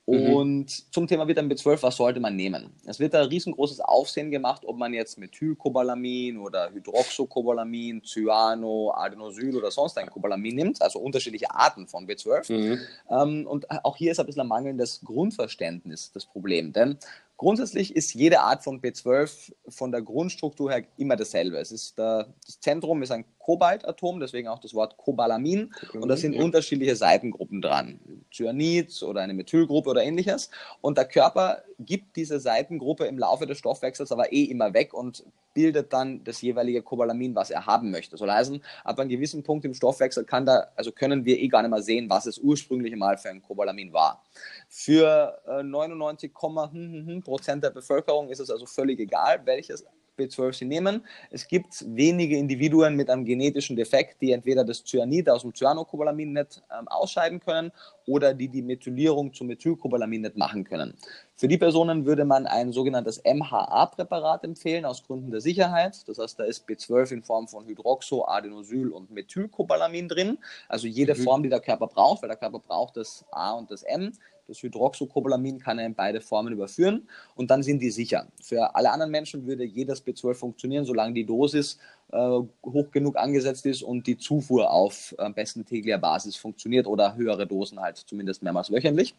Mhm. Und zum Thema Vitamin B12, was sollte man nehmen? Es wird da riesengroßes Aufsehen gemacht, ob man jetzt Methylcobalamin oder Hydroxocobalamin, Cyano, Adenosyl oder sonst ein Cobalamin nimmt, also unterschiedliche Arten von B12. Mhm. Ähm, und auch hier ist ein bisschen ein mangelndes Grundverständnis das Problem, denn Grundsätzlich ist jede Art von B12 von der Grundstruktur her immer dasselbe. Es ist der, das Zentrum ist ein Kobaltatom, deswegen auch das Wort Cobalamin. Und da sind ja. unterschiedliche Seitengruppen dran. Cyanid oder eine Methylgruppe oder ähnliches. Und der Körper gibt diese Seitengruppe im Laufe des Stoffwechsels aber eh immer weg und bildet dann das jeweilige Cobalamin, was er haben möchte. Soll heißen, ab einem gewissen Punkt im Stoffwechsel kann da, also können wir eh gar nicht mehr sehen, was es ursprünglich mal für ein Cobalamin war. Für äh, 99, hm, hm, hm, Prozent der Bevölkerung ist es also völlig egal, welches B12 sie nehmen. Es gibt wenige Individuen mit einem genetischen Defekt, die entweder das Cyanid aus dem Cyanocobalamin nicht ähm, ausscheiden können oder die die Methylierung zu Methylcobalamin nicht machen können. Für die Personen würde man ein sogenanntes MHA-Präparat empfehlen, aus Gründen der Sicherheit. Das heißt, da ist B12 in Form von Hydroxo, Adenosyl und Methylcobalamin drin. Also jede mhm. Form, die der Körper braucht, weil der Körper braucht das A und das M. Das Hydroxocobalamin kann er in beide Formen überführen und dann sind die sicher. Für alle anderen Menschen würde jedes B12 funktionieren, solange die Dosis hoch genug angesetzt ist und die Zufuhr auf am besten täglicher Basis funktioniert oder höhere Dosen halt zumindest mehrmals wöchentlich.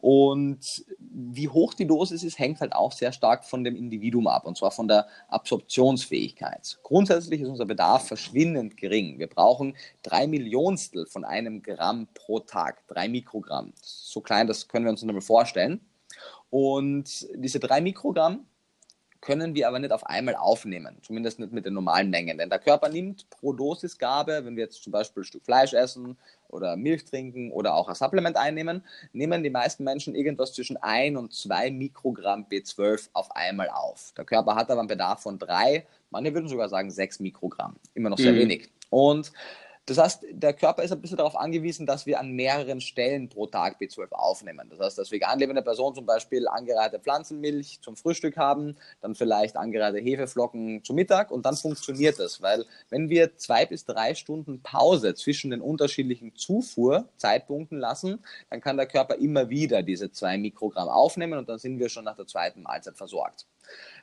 Und wie hoch die Dosis ist, hängt halt auch sehr stark von dem Individuum ab, und zwar von der Absorptionsfähigkeit. Grundsätzlich ist unser Bedarf verschwindend gering. Wir brauchen drei Millionstel von einem Gramm pro Tag, drei Mikrogramm. So klein, das können wir uns nicht mal vorstellen. Und diese drei Mikrogramm können wir aber nicht auf einmal aufnehmen, zumindest nicht mit den normalen Mengen. Denn der Körper nimmt pro Dosisgabe, wenn wir jetzt zum Beispiel ein Stück Fleisch essen oder Milch trinken oder auch ein Supplement einnehmen, nehmen die meisten Menschen irgendwas zwischen 1 und 2 Mikrogramm B12 auf einmal auf. Der Körper hat aber einen Bedarf von 3, manche würden sogar sagen 6 Mikrogramm. Immer noch sehr mhm. wenig. Und das heißt, der Körper ist ein bisschen darauf angewiesen, dass wir an mehreren Stellen pro Tag B12 aufnehmen. Das heißt, dass vegan lebende Person zum Beispiel angereihte Pflanzenmilch zum Frühstück haben, dann vielleicht angereihte Hefeflocken zum Mittag und dann funktioniert das. Weil wenn wir zwei bis drei Stunden Pause zwischen den unterschiedlichen Zufuhrzeitpunkten lassen, dann kann der Körper immer wieder diese zwei Mikrogramm aufnehmen und dann sind wir schon nach der zweiten Mahlzeit versorgt.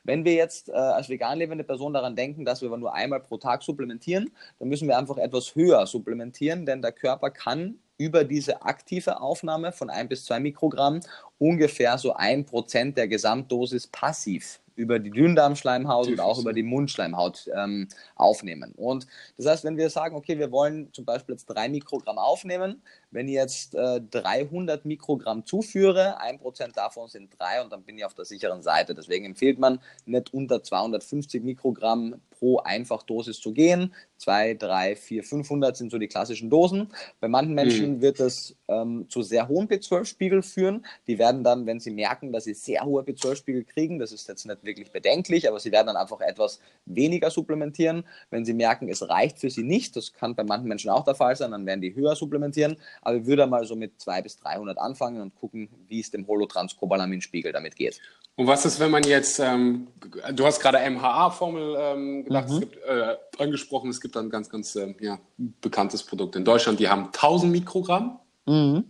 Wenn wir jetzt äh, als vegan lebende Person daran denken, dass wir aber nur einmal pro Tag supplementieren, dann müssen wir einfach etwas höher supplementieren, denn der Körper kann über diese aktive Aufnahme von ein bis zwei Mikrogramm ungefähr so ein Prozent der Gesamtdosis passiv über die Dünndarmschleimhaut und auch über die Mundschleimhaut ähm, aufnehmen. Und das heißt, wenn wir sagen, okay, wir wollen zum Beispiel jetzt drei Mikrogramm aufnehmen, wenn ich jetzt äh, 300 Mikrogramm zuführe, ein Prozent davon sind drei und dann bin ich auf der sicheren Seite. Deswegen empfiehlt man nicht unter 250 Mikrogramm pro Einfachdosis zu gehen. 2, 3, 4, 500 sind so die klassischen Dosen. Bei manchen Menschen mhm. wird das ähm, zu sehr hohen B12-Spiegel führen. Die werden dann, wenn sie merken, dass sie sehr hohe B12-Spiegel kriegen, das ist jetzt nicht wirklich bedenklich, aber sie werden dann einfach etwas weniger supplementieren. Wenn sie merken, es reicht für sie nicht, das kann bei manchen Menschen auch der Fall sein, dann werden die höher supplementieren. Aber ich würde mal so mit 200 bis 300 anfangen und gucken, wie es dem Holotranscobalamin-Spiegel damit geht. Und was ist, wenn man jetzt, ähm, du hast gerade MHA-Formel ähm, gedacht, mhm. es gibt, äh, angesprochen, es gibt ein ganz, ganz äh, ja, bekanntes Produkt in Deutschland, die haben 1000 Mikrogramm. Mhm.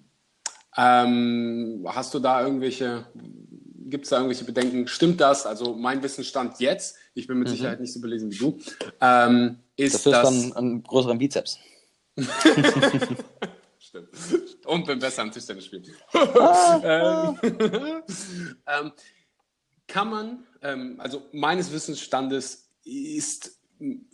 Ähm, hast du da irgendwelche, gibt es da irgendwelche Bedenken? Stimmt das? Also mein Wissensstand jetzt, ich bin mit mhm. Sicherheit nicht so belesen wie du, ähm, ist das... dann einen größeren Bizeps. Stimmt. Und bin besser am Tischtennis spielen. ähm, ähm, kann man, ähm, also meines Wissensstandes ist,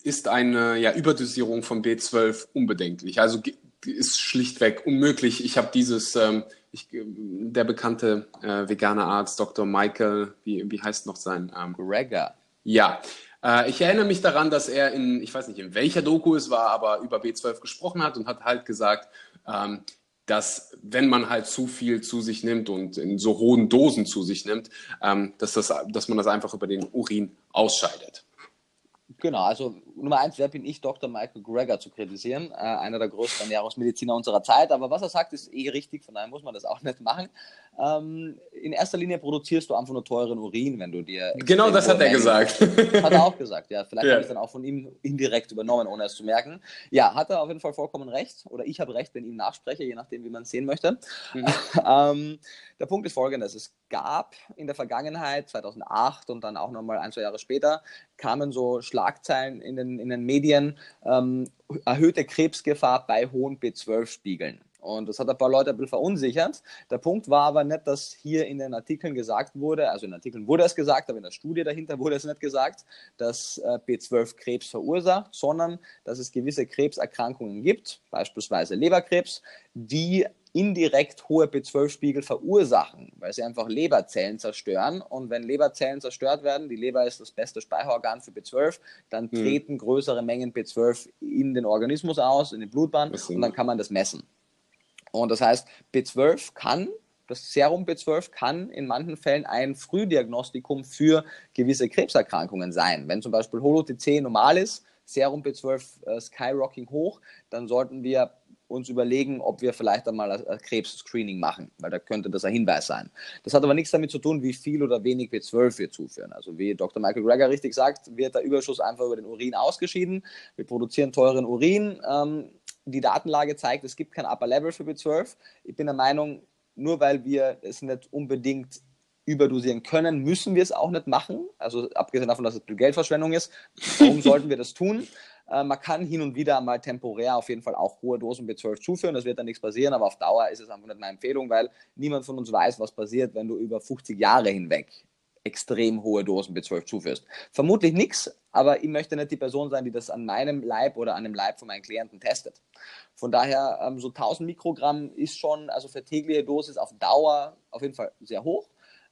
ist eine ja, Überdosierung von B12 unbedenklich. Also ist schlichtweg unmöglich. Ich habe dieses, ähm, ich, der bekannte äh, vegane Arzt, Dr. Michael, wie, wie heißt noch sein? Ähm, Greger. Ja. Äh, ich erinnere mich daran, dass er in, ich weiß nicht, in welcher Doku es war, aber über B12 gesprochen hat und hat halt gesagt, ähm, dass wenn man halt zu viel zu sich nimmt und in so hohen Dosen zu sich nimmt, ähm, dass, das, dass man das einfach über den Urin ausscheidet. Genau, also Nummer eins, wer bin ich, Dr. Michael Greger zu kritisieren, äh, einer der größten Ernährungsmediziner unserer Zeit. Aber was er sagt, ist eh richtig, von daher muss man das auch nicht machen. Ähm, in erster Linie produzierst du einfach nur teuren Urin, wenn du dir. Genau, das hat er gesagt. Hat er auch gesagt, ja. Vielleicht ja. habe ich dann auch von ihm indirekt übernommen, ohne es zu merken. Ja, hat er auf jeden Fall vollkommen recht. Oder ich habe recht, wenn ich ihm nachspreche, je nachdem, wie man es sehen möchte. Mhm. ähm, der Punkt ist folgendes: Es gab in der Vergangenheit, 2008 und dann auch nochmal ein, zwei Jahre später, kamen so Schlagzeilen in den, in den Medien, ähm, erhöhte Krebsgefahr bei hohen B12-Spiegeln. Und das hat ein paar Leute ein bisschen verunsichert. Der Punkt war aber nicht, dass hier in den Artikeln gesagt wurde, also in Artikeln wurde es gesagt, aber in der Studie dahinter wurde es nicht gesagt, dass äh, B12 Krebs verursacht, sondern dass es gewisse Krebserkrankungen gibt, beispielsweise Leberkrebs, die indirekt hohe B12-Spiegel verursachen, weil sie einfach Leberzellen zerstören. Und wenn Leberzellen zerstört werden, die Leber ist das beste Speicherorgan für B12, dann hm. treten hm. größere Mengen B12 in den Organismus aus, in die Blutbahn, und dann kann man das messen. Und das heißt, B12 kann das Serum B12 kann in manchen Fällen ein Frühdiagnostikum für gewisse Krebserkrankungen sein. Wenn zum Beispiel Holo-TC normal ist, Serum B12 äh, skyrocking hoch, dann sollten wir uns überlegen, ob wir vielleicht einmal ein Krebs-Screening machen, weil da könnte das ein Hinweis sein. Das hat aber nichts damit zu tun, wie viel oder wenig B12 wir zuführen. Also wie Dr. Michael Greger richtig sagt, wird der Überschuss einfach über den Urin ausgeschieden. Wir produzieren teuren Urin. Ähm, die Datenlage zeigt, es gibt kein Upper Level für B12. Ich bin der Meinung, nur weil wir es nicht unbedingt überdosieren können, müssen wir es auch nicht machen. Also abgesehen davon, dass es Geldverschwendung ist, warum sollten wir das tun? Äh, man kann hin und wieder mal temporär auf jeden Fall auch hohe Dosen B12 zuführen, das wird dann nichts passieren, aber auf Dauer ist es einfach nicht meine Empfehlung, weil niemand von uns weiß, was passiert, wenn du über 50 Jahre hinweg extrem hohe Dosen B12 zuführst. Vermutlich nichts, aber ich möchte nicht die Person sein, die das an meinem Leib oder an dem Leib von meinen Klienten testet. Von daher, ähm, so 1000 Mikrogramm ist schon, also für tägliche Dosis auf Dauer auf jeden Fall sehr hoch.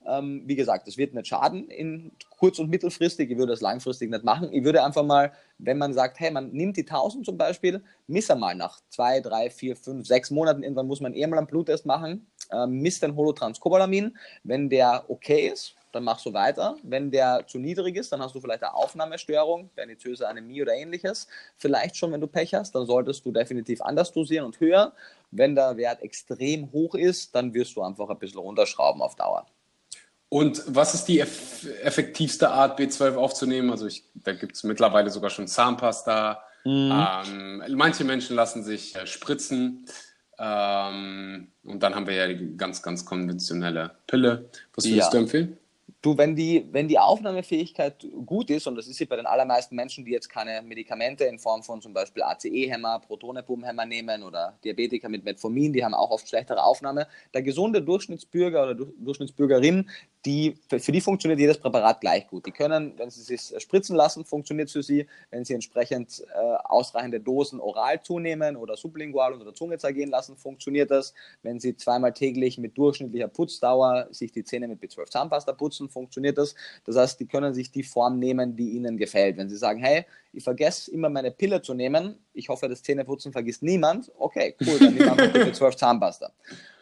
Ähm, wie gesagt, das wird nicht schaden in kurz- und mittelfristig. Ich würde das langfristig nicht machen. Ich würde einfach mal, wenn man sagt, hey, man nimmt die 1000 zum Beispiel, miss einmal nach zwei, drei, vier, fünf, sechs Monaten. Irgendwann muss man eher mal einen Bluttest machen. Ähm, misst den Holotranscobalamin. Wenn der okay ist, dann machst du weiter. Wenn der zu niedrig ist, dann hast du vielleicht eine Aufnahmestörung, pernitöse Anämie oder ähnliches. Vielleicht schon, wenn du Pech hast, dann solltest du definitiv anders dosieren und höher. Wenn der Wert extrem hoch ist, dann wirst du einfach ein bisschen runterschrauben auf Dauer. Und was ist die eff effektivste Art, B12 aufzunehmen? Also ich, da gibt es mittlerweile sogar schon Zahnpasta. Mhm. Ähm, manche Menschen lassen sich äh, spritzen. Ähm, und dann haben wir ja die ganz, ganz konventionelle Pille. Was würdest ja. du empfehlen? Du, wenn die, wenn die Aufnahmefähigkeit gut ist, und das ist sie bei den allermeisten Menschen, die jetzt keine Medikamente in Form von zum Beispiel ACE-Hämmer, Protonepumpenhämmer nehmen oder Diabetiker mit Metformin, die haben auch oft schlechtere Aufnahme. Der gesunde Durchschnittsbürger oder Durchschnittsbürgerin die, für die funktioniert jedes Präparat gleich gut. Die können, wenn sie es spritzen lassen, funktioniert es für sie. Wenn sie entsprechend äh, ausreichende Dosen oral zunehmen oder sublingual unter der Zunge zergehen lassen, funktioniert das. Wenn sie zweimal täglich mit durchschnittlicher Putzdauer sich die Zähne mit B12 Zahnpasta putzen, funktioniert das. Das heißt, die können sich die Form nehmen, die ihnen gefällt. Wenn sie sagen, hey, ich vergesse immer meine Pille zu nehmen, ich hoffe, das Zähneputzen vergisst niemand, okay, cool, dann nehmen wir B12 Zahnpasta.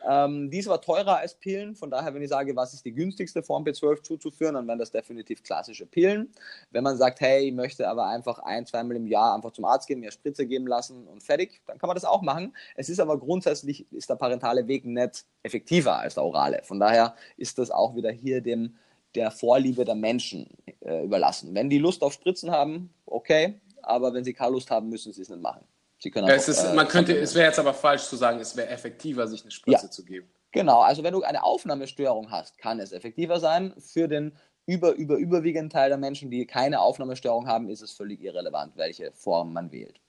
Ähm, die ist aber teurer als Pillen, von daher, wenn ich sage, was ist die günstigste Form B12 zuzuführen, dann wären das definitiv klassische Pillen. Wenn man sagt, hey, ich möchte aber einfach ein, zweimal im Jahr einfach zum Arzt gehen, mir Spritze geben lassen und fertig, dann kann man das auch machen. Es ist aber grundsätzlich, ist der parentale Weg nicht effektiver als der orale. Von daher ist das auch wieder hier dem der Vorliebe der Menschen äh, überlassen. Wenn die Lust auf Spritzen haben, okay, aber wenn sie keine Lust haben, müssen sie es nicht machen. Sie können einfach, es ist, man äh, könnte, es wäre jetzt aber falsch zu sagen, es wäre effektiver, sich eine Spritze ja. zu geben. Genau, also wenn du eine Aufnahmestörung hast, kann es effektiver sein. Für den über, über, überwiegenden Teil der Menschen, die keine Aufnahmestörung haben, ist es völlig irrelevant, welche Form man wählt.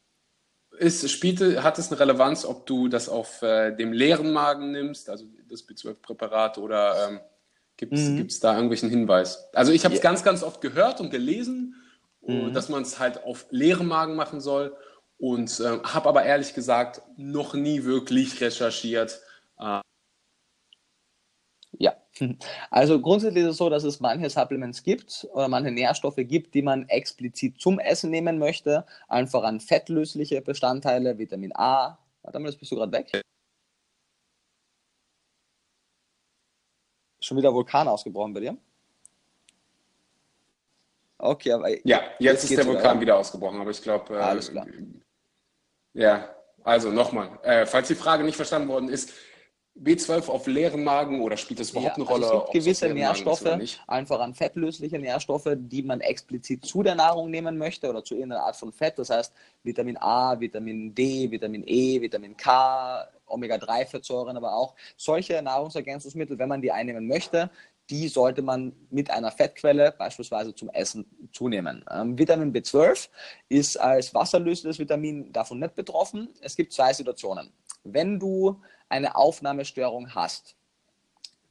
Ist, spielte, hat es eine Relevanz, ob du das auf äh, dem leeren Magen nimmst, also das B12-Präparat, oder ähm, gibt es mhm. da irgendwelchen Hinweis? Also ich habe es ja. ganz, ganz oft gehört und gelesen, mhm. dass man es halt auf leeren Magen machen soll und äh, habe aber ehrlich gesagt noch nie wirklich recherchiert. Äh. Ja, also grundsätzlich ist es so, dass es manche Supplements gibt oder manche Nährstoffe gibt, die man explizit zum Essen nehmen möchte. Einfach an fettlösliche Bestandteile, Vitamin A. Warte mal, das bist du gerade weg. Schon wieder Vulkan ausgebrochen bei dir? Okay, aber. Ja, jetzt, jetzt ist der Vulkan wieder, wieder ausgebrochen, aber ich glaube. Äh, Alles klar. Ja, also nochmal, äh, falls die Frage nicht verstanden worden ist, B12 auf leeren Magen oder spielt das überhaupt ja, eine Rolle? Also es gibt gewisse Nährstoffe, einfach an fettlösliche Nährstoffe, die man explizit zu der Nahrung nehmen möchte oder zu irgendeiner Art von Fett. Das heißt Vitamin A, Vitamin D, Vitamin E, Vitamin K, Omega-3-Fettsäuren, aber auch solche Nahrungsergänzungsmittel, wenn man die einnehmen möchte, die sollte man mit einer Fettquelle beispielsweise zum Essen zunehmen. Ähm, Vitamin B12 ist als wasserlösliches Vitamin davon nicht betroffen. Es gibt zwei Situationen. Wenn du eine Aufnahmestörung hast,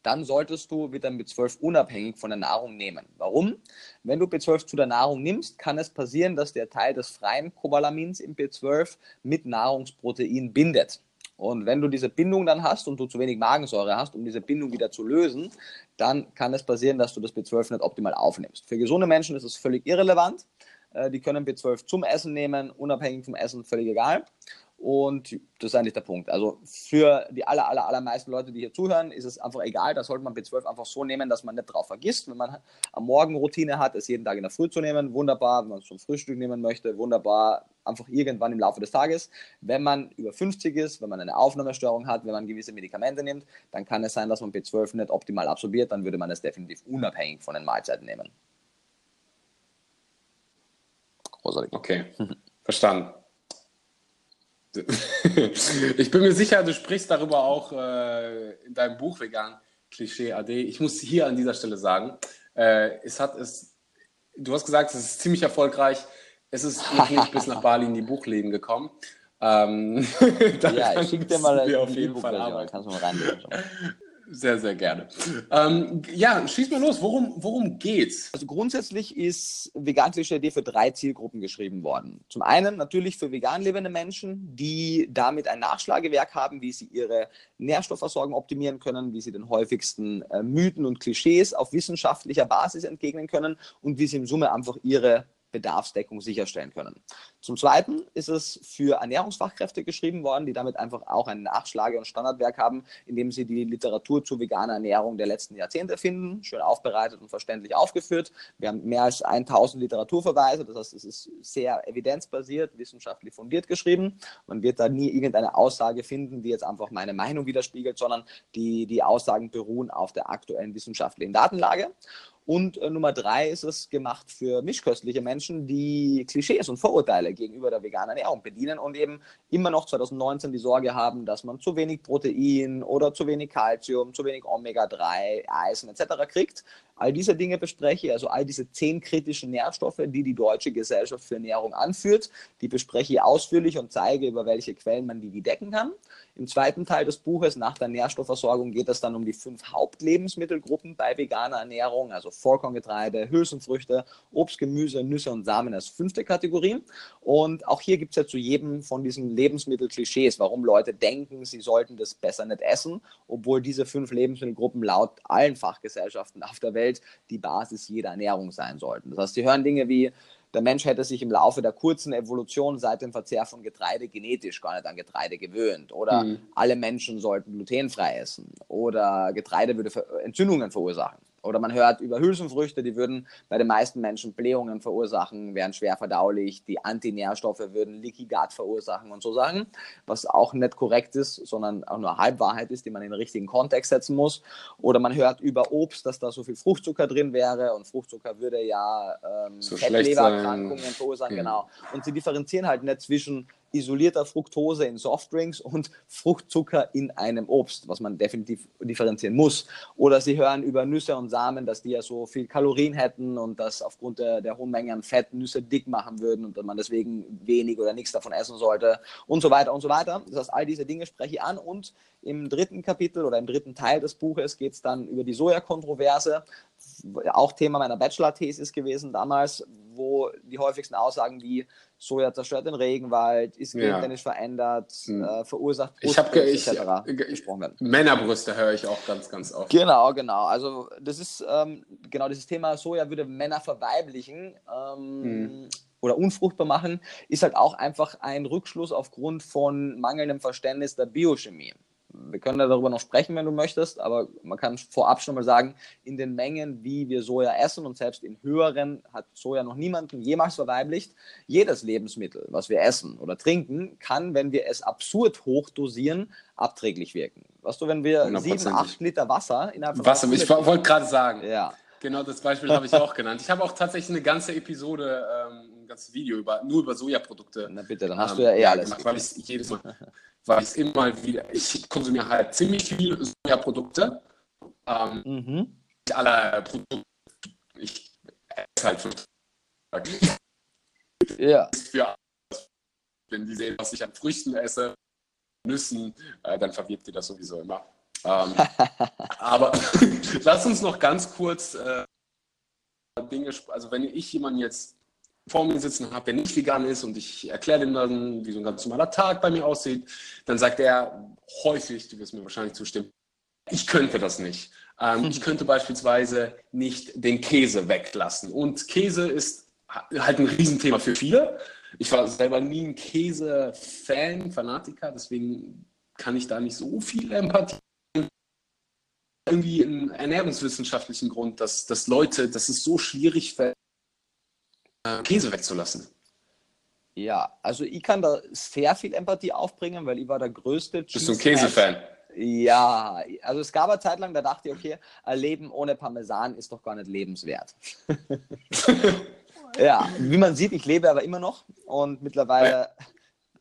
dann solltest du Vitamin B12 unabhängig von der Nahrung nehmen. Warum? Wenn du B12 zu der Nahrung nimmst, kann es passieren, dass der Teil des freien Cobalamins im B12 mit Nahrungsprotein bindet. Und wenn du diese Bindung dann hast und du zu wenig Magensäure hast, um diese Bindung wieder zu lösen, dann kann es passieren, dass du das B12 nicht optimal aufnimmst. Für gesunde Menschen ist es völlig irrelevant. Äh, die können B12 zum Essen nehmen, unabhängig vom Essen, völlig egal. Und das ist eigentlich der Punkt. Also für die aller, aller, allermeisten Leute, die hier zuhören, ist es einfach egal. Da sollte man B12 einfach so nehmen, dass man nicht drauf vergisst. Wenn man am Morgen Routine hat, es jeden Tag in der Früh zu nehmen, wunderbar. Wenn man es zum Frühstück nehmen möchte, wunderbar. Einfach irgendwann im Laufe des Tages. Wenn man über 50 ist, wenn man eine Aufnahmestörung hat, wenn man gewisse Medikamente nimmt, dann kann es sein, dass man B12 nicht optimal absorbiert. Dann würde man es definitiv unabhängig von den Mahlzeiten nehmen. Rosalie. Okay, verstanden. ich bin mir sicher, du sprichst darüber auch äh, in deinem Buch Vegan Klischee AD. Ich muss hier an dieser Stelle sagen, äh, es hat es, du hast gesagt, es ist ziemlich erfolgreich. Es ist noch nicht bis nach Bali in die Buchläden gekommen. Ähm, ja, ich schicke dir mal auf jeden Fall. Kannst du mal reinlegen. Sehr, sehr gerne. Ähm, ja, schieß mal los. Worum, worum geht's? Also grundsätzlich ist Vegan Klischee für drei Zielgruppen geschrieben worden. Zum einen natürlich für vegan lebende Menschen, die damit ein Nachschlagewerk haben, wie sie ihre Nährstoffversorgung optimieren können, wie sie den häufigsten äh, Mythen und Klischees auf wissenschaftlicher Basis entgegnen können und wie sie in Summe einfach ihre Bedarfsdeckung sicherstellen können. Zum Zweiten ist es für Ernährungsfachkräfte geschrieben worden, die damit einfach auch ein Nachschlage- und Standardwerk haben, in dem sie die Literatur zu veganer Ernährung der letzten Jahrzehnte finden, schön aufbereitet und verständlich aufgeführt. Wir haben mehr als 1000 Literaturverweise, das heißt, es ist sehr evidenzbasiert, wissenschaftlich fundiert geschrieben. Man wird da nie irgendeine Aussage finden, die jetzt einfach meine Meinung widerspiegelt, sondern die, die Aussagen beruhen auf der aktuellen wissenschaftlichen Datenlage. Und äh, Nummer drei ist es gemacht für mischköstliche Menschen, die Klischees und Vorurteile gegenüber der veganen Ernährung bedienen und eben immer noch 2019 die Sorge haben, dass man zu wenig Protein oder zu wenig Kalzium, zu wenig Omega-3, Eisen etc. kriegt. All diese Dinge bespreche ich, also all diese zehn kritischen Nährstoffe, die die Deutsche Gesellschaft für Ernährung anführt, die bespreche ich ausführlich und zeige, über welche Quellen man die, die decken kann. Im zweiten Teil des Buches, nach der Nährstoffversorgung, geht es dann um die fünf Hauptlebensmittelgruppen bei veganer Ernährung, also Vollkorngetreide, Hülsenfrüchte, Obst, Gemüse, Nüsse und Samen als fünfte Kategorie. Und auch hier gibt es ja zu jedem von diesen Lebensmittelklischees, warum Leute denken, sie sollten das besser nicht essen, obwohl diese fünf Lebensmittelgruppen laut allen Fachgesellschaften auf der Welt die Basis jeder Ernährung sein sollten. Das heißt, sie hören Dinge wie der Mensch hätte sich im Laufe der kurzen Evolution seit dem Verzehr von Getreide genetisch gar nicht an Getreide gewöhnt. Oder mhm. alle Menschen sollten glutenfrei essen. Oder Getreide würde Entzündungen verursachen. Oder man hört über Hülsenfrüchte, die würden bei den meisten Menschen Blähungen verursachen, wären schwer verdaulich, die Antinährstoffe würden Leaky Gut verursachen und so Sachen, was auch nicht korrekt ist, sondern auch nur Halbwahrheit ist, die man in den richtigen Kontext setzen muss. Oder man hört über Obst, dass da so viel Fruchtzucker drin wäre und Fruchtzucker würde ja ähm, so Fettlebererkrankungen verursachen, ja. genau. Und sie differenzieren halt nicht zwischen isolierter Fructose in Softdrinks und Fruchtzucker in einem Obst, was man definitiv differenzieren muss. Oder sie hören über Nüsse und Samen, dass die ja so viel Kalorien hätten und dass aufgrund der, der hohen Menge an Fett Nüsse dick machen würden und dass man deswegen wenig oder nichts davon essen sollte und so weiter und so weiter. Das heißt, all diese Dinge spreche ich an und im dritten Kapitel oder im dritten Teil des Buches geht es dann über die Sojakontroverse, auch Thema meiner Bachelor-Thesis gewesen damals, wo die häufigsten Aussagen wie Soja zerstört den Regenwald, ist gentechnisch ja. verändert, hm. äh, verursacht ich habe ich, etc. gesprochen werden. Männerbrüste höre ich auch ganz, ganz oft. Genau, genau. Also das ist ähm, genau dieses Thema Soja würde Männer verweiblichen. Ähm, hm oder unfruchtbar machen, ist halt auch einfach ein Rückschluss aufgrund von mangelndem Verständnis der Biochemie wir können darüber noch sprechen, wenn du möchtest, aber man kann vorab schon mal sagen, in den Mengen, wie wir Soja essen und selbst in höheren hat Soja noch niemanden jemals verweiblicht. Jedes Lebensmittel, was wir essen oder trinken, kann, wenn wir es absurd hoch dosieren, abträglich wirken. Weißt du, wenn wir 7, 8 Liter Wasser innerhalb von Wasser, ich wollte gerade sagen. Ja. Genau, das Beispiel habe ich auch genannt. Ich habe auch tatsächlich eine ganze Episode, ähm, ein ganzes Video über, nur über Sojaprodukte. Na bitte, dann hast ähm, du ja eh alles. Gemacht, weil ich jedes Mal weil ich immer wieder, ich konsumiere halt ziemlich viel Sojaprodukte. Ähm, mhm. Alle Produkte, ich esse halt fünf Ja. Für wenn die sehen, was ich an Früchten esse, Nüssen, äh, dann verwirbt ihr das sowieso immer. Ähm, aber lass uns noch ganz kurz äh, Dinge, also wenn ich jemanden jetzt vor mir sitzen habe, der nicht vegan ist und ich erkläre dem dann, wie so ein ganz normaler Tag bei mir aussieht, dann sagt er häufig, du wirst mir wahrscheinlich zustimmen, ich könnte das nicht. Ähm, ich könnte beispielsweise nicht den Käse weglassen. Und Käse ist halt ein Riesenthema für viele. Ich war selber nie ein Käse-Fan, Fanatiker, deswegen kann ich da nicht so viel Empathie. Irgendwie einen ernährungswissenschaftlichen Grund, dass, dass Leute, dass es so schwierig fällt, äh, Käse wegzulassen. Ja, also ich kann da sehr viel Empathie aufbringen, weil ich war der größte Bist du ein Käsefan? Ja, also es gab eine Zeit lang, da dachte ich, okay, ein Leben ohne Parmesan ist doch gar nicht lebenswert. ja, wie man sieht, ich lebe aber immer noch und mittlerweile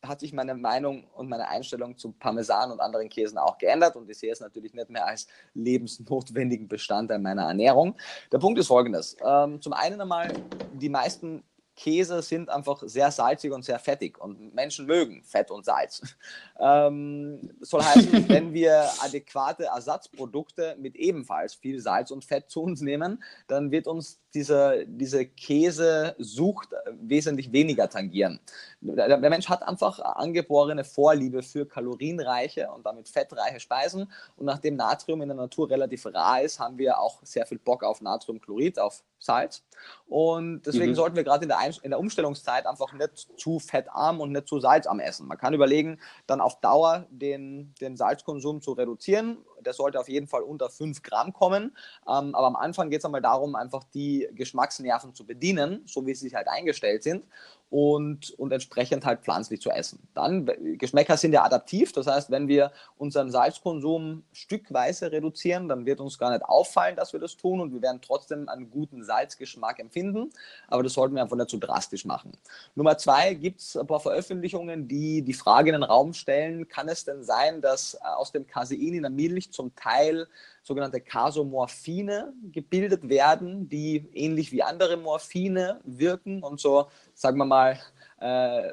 hat sich meine Meinung und meine Einstellung zum Parmesan und anderen Käsen auch geändert und ich sehe es natürlich nicht mehr als lebensnotwendigen Bestandteil meiner Ernährung. Der Punkt ist folgendes. Ähm, zum einen einmal, die meisten Käse sind einfach sehr salzig und sehr fettig und Menschen mögen Fett und Salz. Ähm, soll heißen, wenn wir adäquate Ersatzprodukte mit ebenfalls viel Salz und Fett zu uns nehmen, dann wird uns diese, diese Käsesucht wesentlich weniger tangieren. Der, der Mensch hat einfach angeborene Vorliebe für kalorienreiche und damit fettreiche Speisen und nachdem Natrium in der Natur relativ rar ist, haben wir auch sehr viel Bock auf Natriumchlorid, auf Salz. Und deswegen mhm. sollten wir gerade in der, in der Umstellungszeit einfach nicht zu fettarm und nicht zu salzarm essen. Man kann überlegen, dann auf Dauer den, den Salzkonsum zu reduzieren. Der sollte auf jeden Fall unter 5 Gramm kommen. Ähm, aber am Anfang geht es einmal darum, einfach die Geschmacksnerven zu bedienen, so wie sie sich halt eingestellt sind und, und entsprechend halt pflanzlich zu essen. Dann, Geschmäcker sind ja adaptiv, das heißt, wenn wir unseren Salzkonsum stückweise reduzieren, dann wird uns gar nicht auffallen, dass wir das tun und wir werden trotzdem einen guten Salzgeschmack empfinden, aber das sollten wir einfach nicht zu drastisch machen. Nummer zwei gibt es ein paar Veröffentlichungen, die die Frage in den Raum stellen, kann es denn sein, dass aus dem Casein in der Milch zum Teil sogenannte Casomorphine gebildet werden, die ähnlich wie andere Morphine wirken und so, sagen wir mal, äh,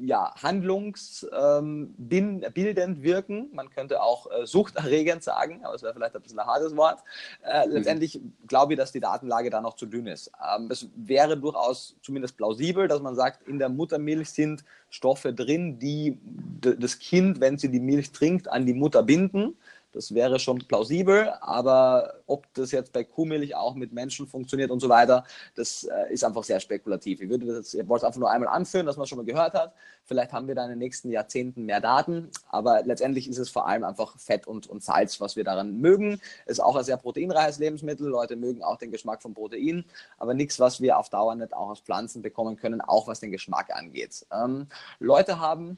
ja, handlungsbildend wirken. Man könnte auch äh, suchterregend sagen, aber es wäre vielleicht ein bisschen ein hartes Wort. Äh, mhm. Letztendlich glaube ich, dass die Datenlage da noch zu dünn ist. Ähm, es wäre durchaus zumindest plausibel, dass man sagt, in der Muttermilch sind Stoffe drin, die das Kind, wenn sie die Milch trinkt, an die Mutter binden. Das wäre schon plausibel, aber ob das jetzt bei Kuhmilch auch mit Menschen funktioniert und so weiter, das äh, ist einfach sehr spekulativ. Ich würde das ich wollte es einfach nur einmal anführen, dass man schon mal gehört hat. Vielleicht haben wir da in den nächsten Jahrzehnten mehr Daten, aber letztendlich ist es vor allem einfach Fett und, und Salz, was wir daran mögen. Ist auch ein sehr proteinreiches Lebensmittel. Leute mögen auch den Geschmack von Protein, aber nichts, was wir auf Dauer nicht auch aus Pflanzen bekommen können, auch was den Geschmack angeht. Ähm, Leute haben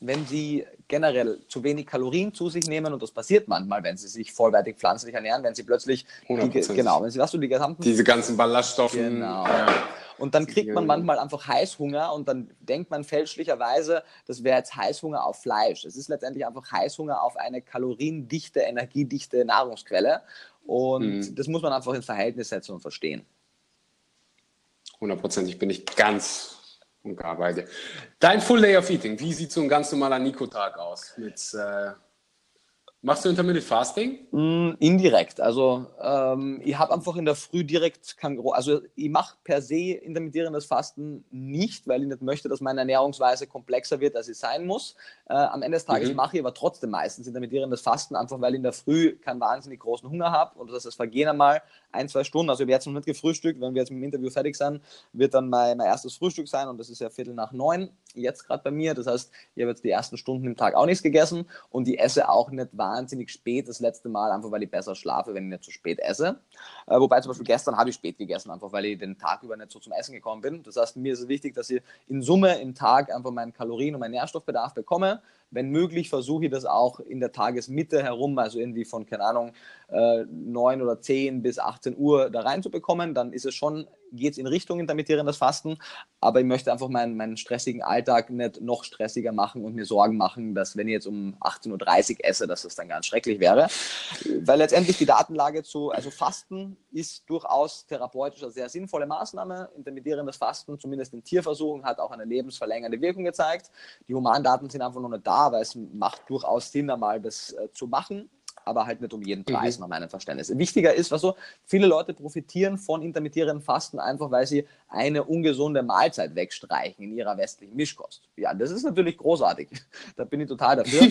wenn sie generell zu wenig Kalorien zu sich nehmen, und das passiert manchmal, wenn sie sich vollwertig pflanzlich ernähren, wenn sie plötzlich, die, genau, wenn sie, was du die gesamten... Diese ganzen Ballaststoffe. Genau. Ja. Und dann kriegt man manchmal einfach Heißhunger und dann denkt man fälschlicherweise, das wäre jetzt Heißhunger auf Fleisch. Es ist letztendlich einfach Heißhunger auf eine kaloriendichte, energiedichte Nahrungsquelle. Und mhm. das muss man einfach ins Verhältnis setzen und verstehen. Hundertprozentig bin ich ganz und gar. Dein Full Day of Eating, wie sieht so ein ganz normaler Nico-Tag aus? Mit, äh, machst du Intermittent Fasting? Mm, indirekt. Also ähm, ich habe einfach in der Früh direkt kein also ich mache per se intermittierendes Fasten nicht, weil ich nicht möchte, dass meine Ernährungsweise komplexer wird, als sie sein muss. Äh, am Ende des Tages mhm. mache ich aber trotzdem meistens intermittierendes Fasten, einfach weil ich in der Früh keinen wahnsinnig großen Hunger habe und das heißt, es vergehen einmal ein, zwei Stunden. Also ich habe jetzt noch nicht gefrühstückt. Wenn wir jetzt mit dem Interview fertig sind, wird dann mein, mein erstes Frühstück sein und das ist ja Viertel nach neun jetzt gerade bei mir. Das heißt, ich habe jetzt die ersten Stunden im Tag auch nichts gegessen und ich esse auch nicht wahnsinnig spät das letzte Mal, einfach weil ich besser schlafe, wenn ich nicht zu spät esse. Äh, wobei zum Beispiel gestern habe ich spät gegessen, einfach weil ich den Tag über nicht so zum Essen gekommen bin. Das heißt, mir ist es wichtig, dass ich in Summe im Tag einfach meinen Kalorien- und meinen Nährstoffbedarf bekomme. Wenn möglich, versuche ich das auch in der Tagesmitte herum, also irgendwie von, keine Ahnung, äh, 9 oder 10 bis 18 Uhr da reinzubekommen. Dann ist es schon geht es in Richtung intermittierendes Fasten, aber ich möchte einfach meinen, meinen stressigen Alltag nicht noch stressiger machen und mir Sorgen machen, dass wenn ich jetzt um 18.30 Uhr esse, dass das dann ganz schrecklich wäre. Weil letztendlich die Datenlage zu, also Fasten ist durchaus therapeutisch eine sehr sinnvolle Maßnahme. Intermittierendes Fasten, zumindest in Tierversuchen, hat auch eine lebensverlängernde Wirkung gezeigt. Die Humandaten sind einfach noch nicht da, weil es macht durchaus Sinn, einmal das äh, zu machen aber halt nicht um jeden Preis, mhm. nach meinem Verständnis. Wichtiger ist, was so, viele Leute profitieren von intermittierendem Fasten einfach, weil sie eine ungesunde Mahlzeit wegstreichen in ihrer westlichen Mischkost. Ja, das ist natürlich großartig. Da bin ich total dafür.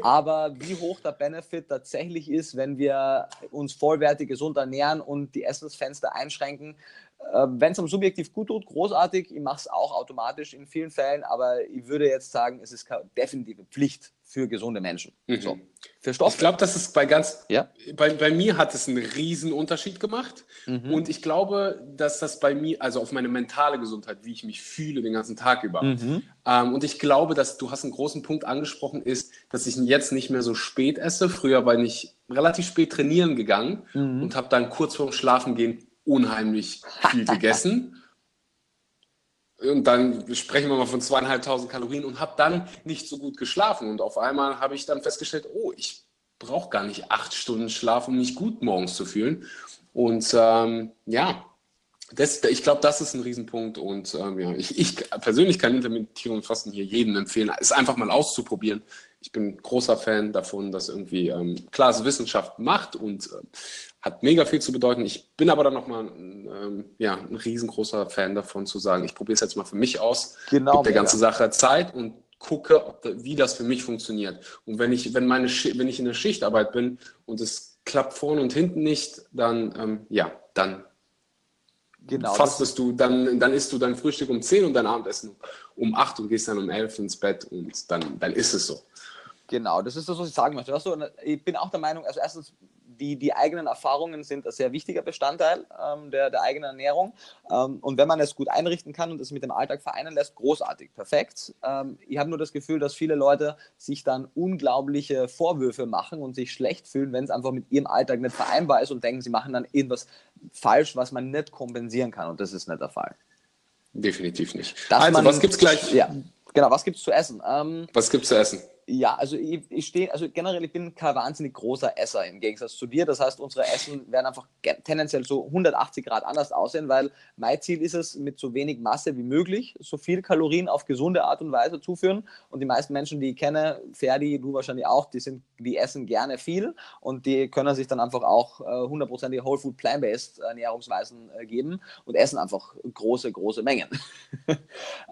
aber wie hoch der Benefit tatsächlich ist, wenn wir uns vollwertig gesund ernähren und die Essensfenster einschränken, Äh, Wenn es am subjektiv gut tut, großartig. Ich mache es auch automatisch in vielen Fällen, aber ich würde jetzt sagen, es ist keine definitive Pflicht für gesunde Menschen. Mhm. So. Für Stoff. Ich glaube, das ist bei ganz, Ja. bei, bei mir hat es einen riesen Unterschied gemacht. Mhm. Und ich glaube, dass das bei mir, also auf meine mentale Gesundheit, wie ich mich fühle den ganzen Tag über. Mhm. Ähm, und ich glaube, dass du hast einen großen Punkt angesprochen, ist, dass ich jetzt nicht mehr so spät esse. Früher war ich relativ spät trainieren gegangen Mhm. und habe dann kurz vorm Schlafengehen unheimlich viel gegessen. Und dann sprechen wir mal von zweieinhalbtausend Kalorien und habe dann nicht so gut geschlafen. Und auf einmal habe ich dann festgestellt, oh, ich brauche gar nicht acht Stunden Schlaf, um mich gut morgens zu fühlen. Und ähm, ja, das, ich glaube, das ist ein Riesenpunkt. Und ähm, ja, ich, ich persönlich kann Intermittierung und Fasten hier jedem empfehlen, es einfach mal auszuprobieren. Ich bin großer Fan davon, dass irgendwie ähm, klar, es Wissenschaft macht und äh, hat mega viel zu bedeuten. Ich bin aber dann nochmal ähm, ja, ein riesengroßer Fan davon zu sagen, ich probiere es jetzt mal für mich aus, Genau, gebe der ganzen Sache Zeit und gucke, ob, da- wie das für mich funktioniert. Und wenn ich, wenn meine, wenn ich in der Schichtarbeit bin und es klappt vorne und hinten nicht, dann ähm, ja, dann Genau. fastest du, dann, dann isst du dein Frühstück um 10 und dein Abendessen um 8 und gehst dann um 11 ins Bett und dann, dann ist es so. Genau, das ist das, was ich sagen möchte. Und ich bin auch der Meinung, also erstens, die, die eigenen Erfahrungen sind ein sehr wichtiger Bestandteil ähm, der, der eigenen Ernährung. Ähm, und wenn man es gut einrichten kann und es mit dem Alltag vereinen lässt, großartig, perfekt. Ähm, ich habe nur das Gefühl, dass viele Leute sich dann unglaubliche Vorwürfe machen und sich schlecht fühlen, wenn es einfach mit ihrem Alltag nicht vereinbar ist und denken, sie machen dann irgendwas falsch, was man nicht kompensieren kann. Und das ist nicht der Fall. Definitiv nicht. Dass also, man- was gibt's gleich? Ja, genau, was gibt es zu essen? Ähm, Was gibt's zu essen? Ja, also ich, ich stehe, also generell, ich bin kein wahnsinnig großer Esser im Gegensatz zu dir. Das heißt, unsere Essen werden einfach tendenziell so 180 Grad anders aussehen, weil mein Ziel ist es, mit so wenig Masse wie möglich so viel Kalorien auf gesunde Art und Weise zuführen. Und die meisten Menschen, die ich kenne, Ferdi, du wahrscheinlich auch, die sind, die essen gerne viel und die können sich dann einfach auch äh, hundertprozentige Whole Food Plant-Based Ernährungsweisen äh, geben und essen einfach große, große Mengen.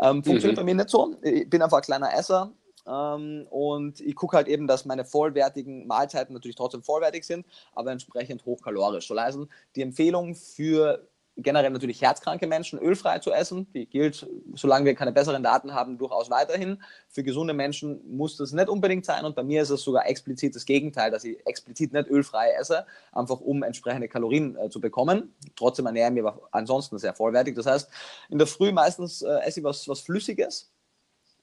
ähm, funktioniert bei mir nicht so. Ich bin einfach ein kleiner Esser. Ähm, und ich gucke halt eben, dass meine vollwertigen Mahlzeiten natürlich trotzdem vollwertig sind, aber entsprechend hochkalorisch. Soll heißen, die Empfehlung für generell natürlich herzkranke Menschen, ölfrei zu essen, die gilt, solange wir keine besseren Daten haben, durchaus weiterhin. Für gesunde Menschen muss das nicht unbedingt sein und bei mir ist es sogar explizit das Gegenteil, dass ich explizit nicht ölfrei esse, einfach um entsprechende Kalorien äh, zu bekommen. Trotzdem ernähre ich mich aber ansonsten sehr vollwertig. Das heißt, in der Früh meistens äh, esse ich was, was Flüssiges,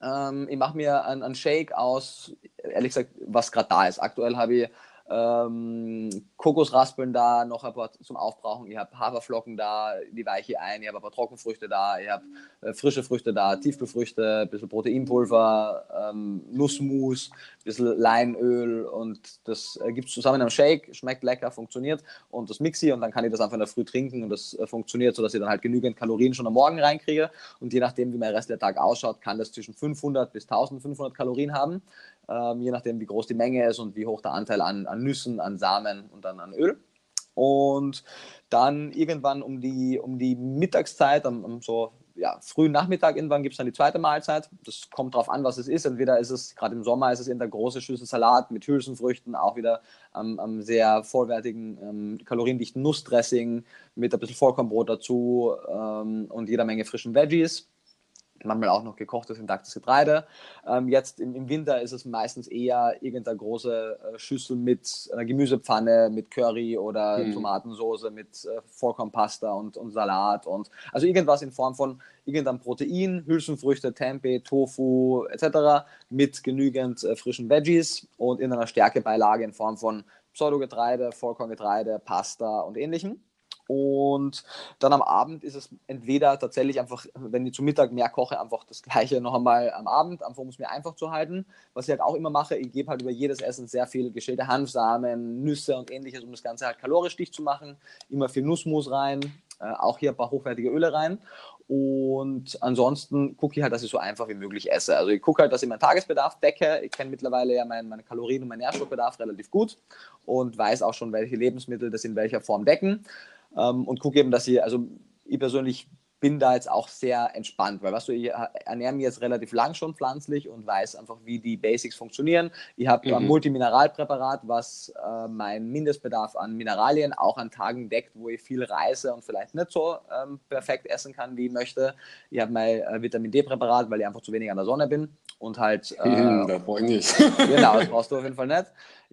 ähm, ich mache mir einen, einen Shake aus, ehrlich gesagt, was gerade da ist. Aktuell habe ich ähm, Kokosraspeln da, noch ein paar zum Aufbrauchen. Ich habe Haferflocken da, die weiche ich ein. Ich habe ein paar Trockenfrüchte da. Ich habe äh, frische Früchte da, Tiefkühlfrüchte, ein bisschen Proteinpulver, ähm, Nussmus, ein bisschen Leinöl und das äh, gibt es zusammen in einem Shake. Schmeckt lecker, funktioniert und das mixe ich und dann kann ich das einfach in der Früh trinken und das äh, funktioniert, sodass ich dann halt genügend Kalorien schon am Morgen reinkriege und je nachdem, wie mein restlicher Tag ausschaut, kann das zwischen 500 bis 1500 Kalorien haben ähm, je nachdem, wie groß die Menge ist und wie hoch der Anteil an, an Nüssen, an Samen und dann an Öl. Und dann irgendwann um die, um die Mittagszeit, am, am so ja, frühen Nachmittag irgendwann gibt es dann die zweite Mahlzeit. Das kommt darauf an, was es ist. Entweder ist es, gerade im Sommer, ist es in der große Schüssel Salat mit Hülsenfrüchten, auch wieder am ähm, sehr vollwertigen, ähm, kaloriendichten Nussdressing mit ein bisschen Vollkornbrot dazu ähm, und jeder Menge frischen Veggies manchmal auch noch gekochtes, intaktes Getreide. Ähm, jetzt im, im, Winter ist es meistens eher irgendeine große äh, Schüssel mit einer Gemüsepfanne, mit Curry oder Mhm. Tomatensoße, mit äh, Vollkornpasta und, und Salat und also irgendwas in Form von irgendeinem Protein, Hülsenfrüchte, Tempeh, Tofu etc. mit genügend äh, frischen Veggies und in einer Stärkebeilage in Form von Pseudogetreide, Vollkorngetreide, Pasta und ähnlichem. Und dann am Abend ist es entweder tatsächlich einfach, wenn ich zu Mittag mehr koche, einfach das gleiche noch einmal am Abend, einfach um es mir einfach zu halten. Was ich halt auch immer mache, ich gebe halt über jedes Essen sehr viel geschälte Hanfsamen, Nüsse und ähnliches, um das Ganze halt kalorisch dicht zu machen. Immer viel Nussmus rein, äh, auch hier ein paar hochwertige Öle rein. Und ansonsten gucke ich halt, dass ich so einfach wie möglich esse. Also ich gucke halt, dass ich meinen Tagesbedarf decke. Ich kenne mittlerweile ja meinen, meinen Kalorien- und meinen Nährstoffbedarf relativ gut und weiß auch schon, welche Lebensmittel das in welcher Form decken. Ähm, und gucke eben, dass ich, also ich persönlich bin da jetzt auch sehr entspannt, weil was du, ich ernähre mich jetzt relativ lang schon pflanzlich und weiß einfach, wie die Basics funktionieren. Ich habe mhm. ein Multimineralpräparat, was äh, meinen Mindestbedarf an Mineralien auch an Tagen deckt, wo ich viel reise und vielleicht nicht so ähm, perfekt essen kann, wie ich möchte. Ich habe mein äh, Vitamin D-Präparat, weil ich einfach zu wenig an der Sonne bin und halt. Äh, mhm, das brauche ich nicht. genau, das brauchst du auf jeden Fall nicht.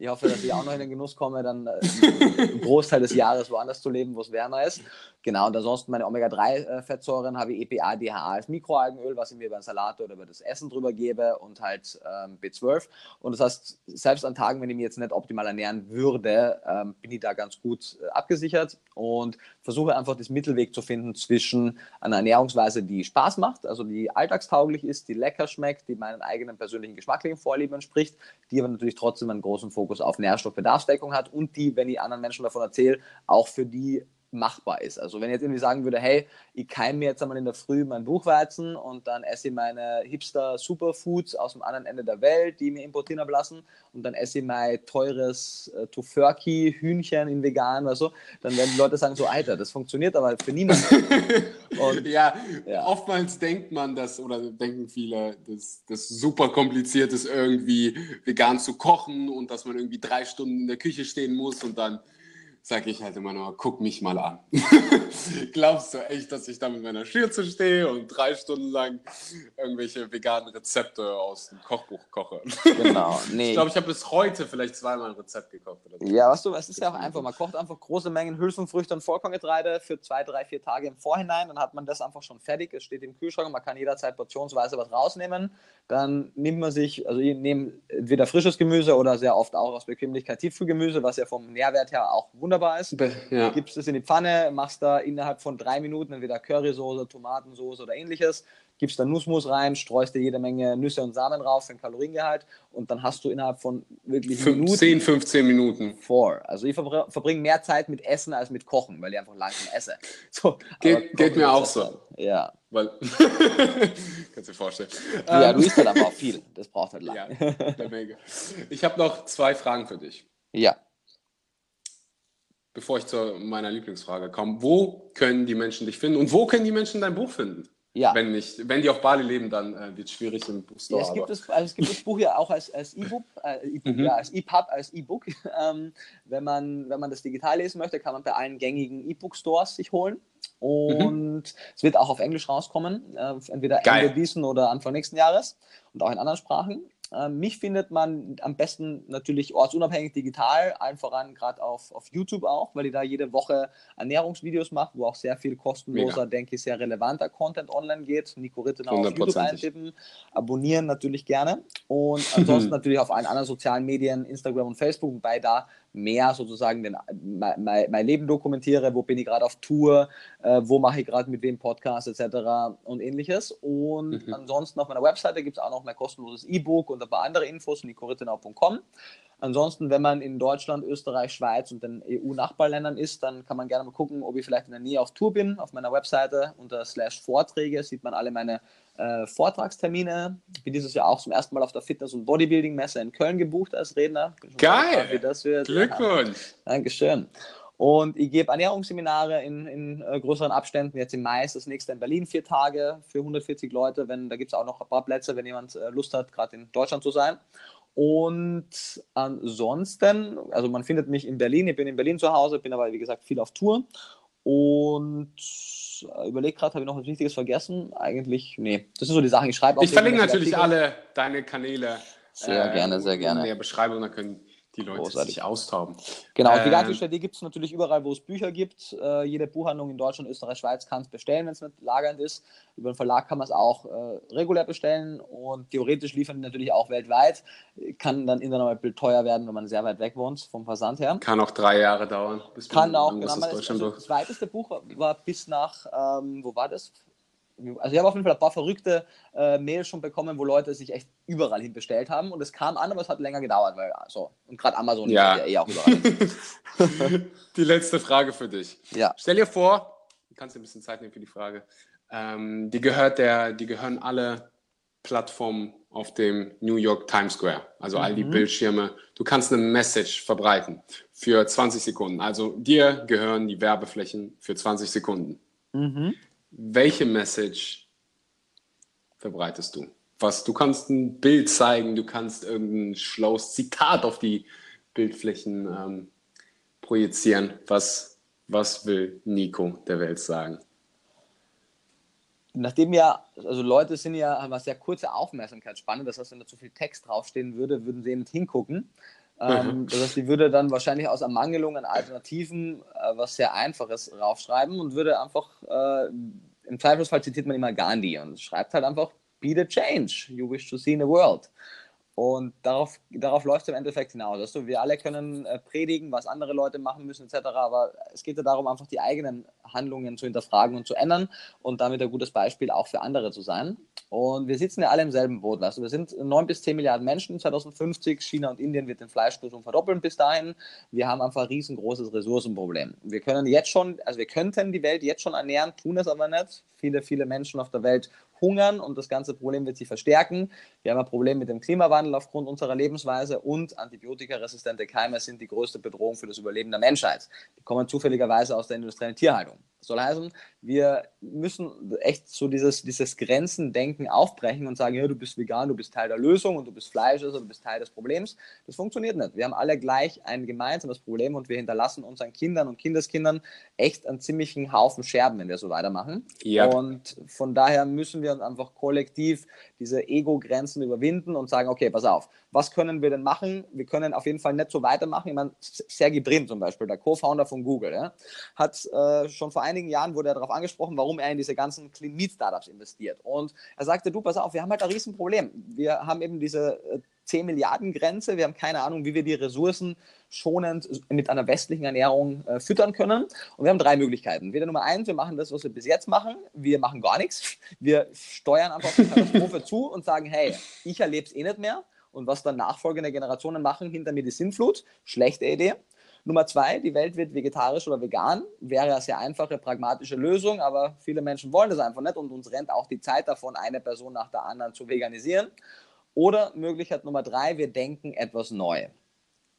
Ich hoffe, dass ich auch noch in den Genuss komme, dann äh, einen Großteil des Jahres woanders zu leben, wo es wärmer ist. Genau, und ansonsten meine Omega-3-Fettsäuren habe ich EPA, DHA als Mikroalgenöl, was ich mir beim Salat oder über das Essen drüber gebe und halt ähm, B12. Und das heißt, selbst an Tagen, wenn ich mich jetzt nicht optimal ernähren würde, ähm, bin ich da ganz gut äh, abgesichert und versuche einfach das Mittelweg zu finden zwischen einer Ernährungsweise, die Spaß macht, also die alltagstauglich ist, die lecker schmeckt, die meinen eigenen persönlichen geschmacklichen Vorlieben entspricht, die aber natürlich trotzdem einen großen Fokus auf Nährstoffbedarfsdeckung hat und die, wenn ich anderen Menschen davon erzähle, auch für die machbar ist. Also wenn ich jetzt irgendwie sagen würde, hey, ich keime mir jetzt einmal in der Früh mein Buchweizen und dann esse ich meine Hipster Superfoods aus dem anderen Ende der Welt, die mir importieren haben lassen und dann esse ich mein teures äh, Tofurkey Hühnchen in vegan oder so, dann werden die Leute sagen so, Alter, das funktioniert aber für niemanden. und, ja, ja, oftmals denkt man das oder denken viele, dass das super kompliziert ist, irgendwie vegan zu kochen und dass man irgendwie drei Stunden in der Küche stehen muss und dann sage ich halt immer nur, guck mich mal an. Glaubst du echt, dass ich da mit meiner Schürze stehe und drei Stunden lang irgendwelche veganen Rezepte aus dem Kochbuch koche? Genau, nee. Ich glaube, ich habe bis heute vielleicht zweimal ein Rezept gekocht. So. Ja, weißt du, es ist ja auch einfach, man kocht einfach große Mengen Hülsenfrüchte und Vollkorngetreide für zwei, drei, vier Tage im Vorhinein, dann hat man das einfach schon fertig, es steht im Kühlschrank, man kann jederzeit portionsweise was rausnehmen, dann nimmt man sich, also ich nehme entweder frisches Gemüse oder sehr oft auch aus Bequemlichkeit Tiefkühlgemüse, was ja vom Nährwert her auch wunderbar wunderbar ist. Ja. Gibst es in die Pfanne, machst da innerhalb von drei Minuten entweder Currysoße, Tomatensoße oder ähnliches, gibst da Nussmus rein, streust dir jede Menge Nüsse und Samen drauf für den Kaloriengehalt und dann hast du innerhalb von wirklich 5, Minuten 10, 15 Minuten. Vor. Also ich verbringe mehr Zeit mit Essen als mit Kochen, weil ich einfach langsam esse. So, geht, geht mir auch so. Ja. Weil, kannst du dir vorstellen. Ja, du isst halt aber auch viel. Das braucht halt lange. Ja, der Menge. Ich habe noch zwei Fragen für dich. Ja bevor ich zu meiner Lieblingsfrage komme, wo können die Menschen dich finden und wo können die Menschen dein Buch finden? Ja. Wenn, nicht, wenn die auf Bali leben, dann äh, wird es schwierig im Buchstore. Ja, es, gibt das, also es gibt das Buch ja auch als, als E-Book, äh, e mhm. ja, als EPUB, als E-Book. Ähm, wenn, man, wenn man das digital lesen möchte, kann man bei allen gängigen E-Book-Stores sich holen. Und mhm. es wird auch auf Englisch rauskommen, äh, entweder Geil. Ende diesen oder Anfang nächsten Jahres und auch in anderen Sprachen. Ähm, mich findet man am besten natürlich ortsunabhängig digital, allen voran gerade auf, auf YouTube auch, weil ich da jede Woche Ernährungsvideos mache, wo auch sehr viel kostenloser, Mega. denke ich, sehr relevanter Content online geht. Nico Rittenau auf YouTube eintippen, abonnieren natürlich gerne und ansonsten natürlich auf allen anderen sozialen Medien, Instagram und Facebook, wobei da mehr sozusagen den, mein, mein Leben dokumentiere, wo bin ich gerade auf Tour, äh, wo mache ich gerade mit wem Podcast etc. und ähnliches. Und mhm. ansonsten auf meiner Webseite gibt es auch noch mein kostenloses E-Book und ein paar andere Infos, nicorittenau.com. Ansonsten, wenn man in Deutschland, Österreich, Schweiz und den EU-Nachbarländern ist, dann kann man gerne mal gucken, ob ich vielleicht in der Nähe auf Tour bin. Auf meiner Webseite unter slash Vorträge sieht man alle meine äh, Vortragstermine. Ich bin dieses Jahr auch zum ersten Mal auf der Fitness- und Bodybuilding-Messe in Köln gebucht als Redner. Geil! Wird. Glückwunsch! Ja, Dankeschön. Und ich gebe Ernährungsseminare in, in äh, größeren Abständen. Jetzt im Mai ist das nächste in Berlin, vier Tage für 140 Leute. Wenn, da gibt es auch noch ein paar Plätze, wenn jemand äh, Lust hat, gerade in Deutschland zu sein. Und ansonsten, also man findet mich in Berlin. Ich bin in Berlin zu Hause, bin aber wie gesagt viel auf Tour. Und äh, überlege gerade, habe ich noch was Wichtiges vergessen? Eigentlich, nee. Das sind so die Sachen, ich schreibe auch. Ich verlinke natürlich alle deine Kanäle. Sehr äh, gerne, sehr gerne. In der Beschreibung, dann können die Leute Großartig. sich austauben. Genau, ähm, die Gartenstelle gibt es natürlich überall, wo es Bücher gibt. Äh, jede Buchhandlung in Deutschland, Österreich, Schweiz kann es bestellen, wenn es nicht lagernd ist. Über den Verlag kann man es auch äh, regulär bestellen und theoretisch liefern die natürlich auch weltweit. Kann dann irgendwann mal teuer werden, wenn man sehr weit weg wohnt vom Versand her. Kann auch drei Jahre dauern. Bis kann auch, genau. Das, also, das weiteste Buch war, war bis nach, ähm, wo war das? Also ich habe auf jeden Fall ein paar verrückte äh, Mails schon bekommen, wo Leute sich echt überall hin bestellt haben und es kam an, aber es hat länger gedauert, weil so und gerade Amazon ja. ja eh auch überall. die letzte Frage für dich. Ja. Stell dir vor, du kannst dir ein bisschen Zeit nehmen für die Frage. Ähm, die gehört der, die gehören alle Plattformen auf dem New York Times Square, also all die mhm. Bildschirme. Du kannst eine Message verbreiten für 20 Sekunden. Also dir gehören die Werbeflächen für 20 Sekunden. Mhm welche Message verbreitest du? Was, du kannst ein Bild zeigen, du kannst irgendein schlaues Zitat auf die Bildflächen ähm, projizieren. Was, was will Nico der Welt sagen? Nachdem ja, also Leute sind ja, eine sehr kurze Aufmerksamkeitsspanne, das heißt, wenn da zu viel Text draufstehen würde, würden sie nicht hingucken. Ähm, mhm. das heißt, die würde dann wahrscheinlich aus Ermangelung an Alternativen äh, was sehr Einfaches raufschreiben und würde einfach, äh, im Zweifelsfall zitiert man immer Gandhi und schreibt halt einfach, be the change you wish to see in the world. Und darauf, darauf läuft es im Endeffekt hinaus. Also wir alle können äh, predigen, was andere Leute machen müssen, etc. Aber es geht ja darum, einfach die eigenen Handlungen zu hinterfragen und zu ändern und damit ein gutes Beispiel auch für andere zu sein. Und wir sitzen ja alle im selben Boot. Also wir sind 9 bis 10 Milliarden Menschen 2050. China und Indien wird den Fleischkonsum verdoppeln bis dahin. Wir haben einfach ein riesengroßes Ressourcenproblem. Wir können jetzt schon, also wir könnten die Welt jetzt schon ernähren, tun es aber nicht. Viele, viele Menschen auf der Welt hungern und das ganze Problem wird sich verstärken. Wir haben ein Problem mit dem Klimawandel aufgrund unserer Lebensweise und antibiotikaresistente Keime sind die größte Bedrohung für das Überleben der Menschheit. Die kommen zufälligerweise aus der industriellen Tierhaltung. Das soll heißen, wir müssen echt so dieses, dieses Grenzendenken aufbrechen und sagen, ja, du bist vegan, du bist Teil der Lösung und du bist Fleischesser, du bist Teil des Problems. Das funktioniert nicht. Wir haben alle gleich ein gemeinsames Problem und wir hinterlassen unseren Kindern und Kindeskindern echt einen ziemlichen Haufen Scherben, wenn wir so weitermachen. Ja. Und von daher müssen wir uns einfach kollektiv diese Ego-Grenzen überwinden und sagen, okay, pass auf, was können wir denn machen? Wir können auf jeden Fall nicht so weitermachen. Ich meine, Sergey Brin zum Beispiel, der Co-Founder von Google, ja, hat äh, schon vor einigen Jahren wurde er darauf angesprochen, warum er in diese ganzen Clean Meat Startups investiert. Und er sagte, du, pass auf, wir haben halt ein Riesenproblem. Wir haben eben diese 10 äh, Milliarden Grenze. Wir haben keine Ahnung, wie wir die Ressourcen schonend mit einer westlichen Ernährung äh, füttern können. Und wir haben drei Möglichkeiten. Wieder Nummer eins, wir machen das, was wir bis jetzt machen. Wir machen gar nichts. Wir steuern einfach die Katastrophe zu und sagen, hey, ich erlebe es eh nicht mehr. Und was dann nachfolgende Generationen machen, hinter mir die Sinnflut. Schlechte Idee. Nummer zwei, die Welt wird vegetarisch oder vegan. Wäre eine sehr einfache, pragmatische Lösung, aber viele Menschen wollen das einfach nicht und uns rennt auch die Zeit davon, eine Person nach der anderen zu veganisieren. Oder Möglichkeit Nummer drei, wir denken etwas neu.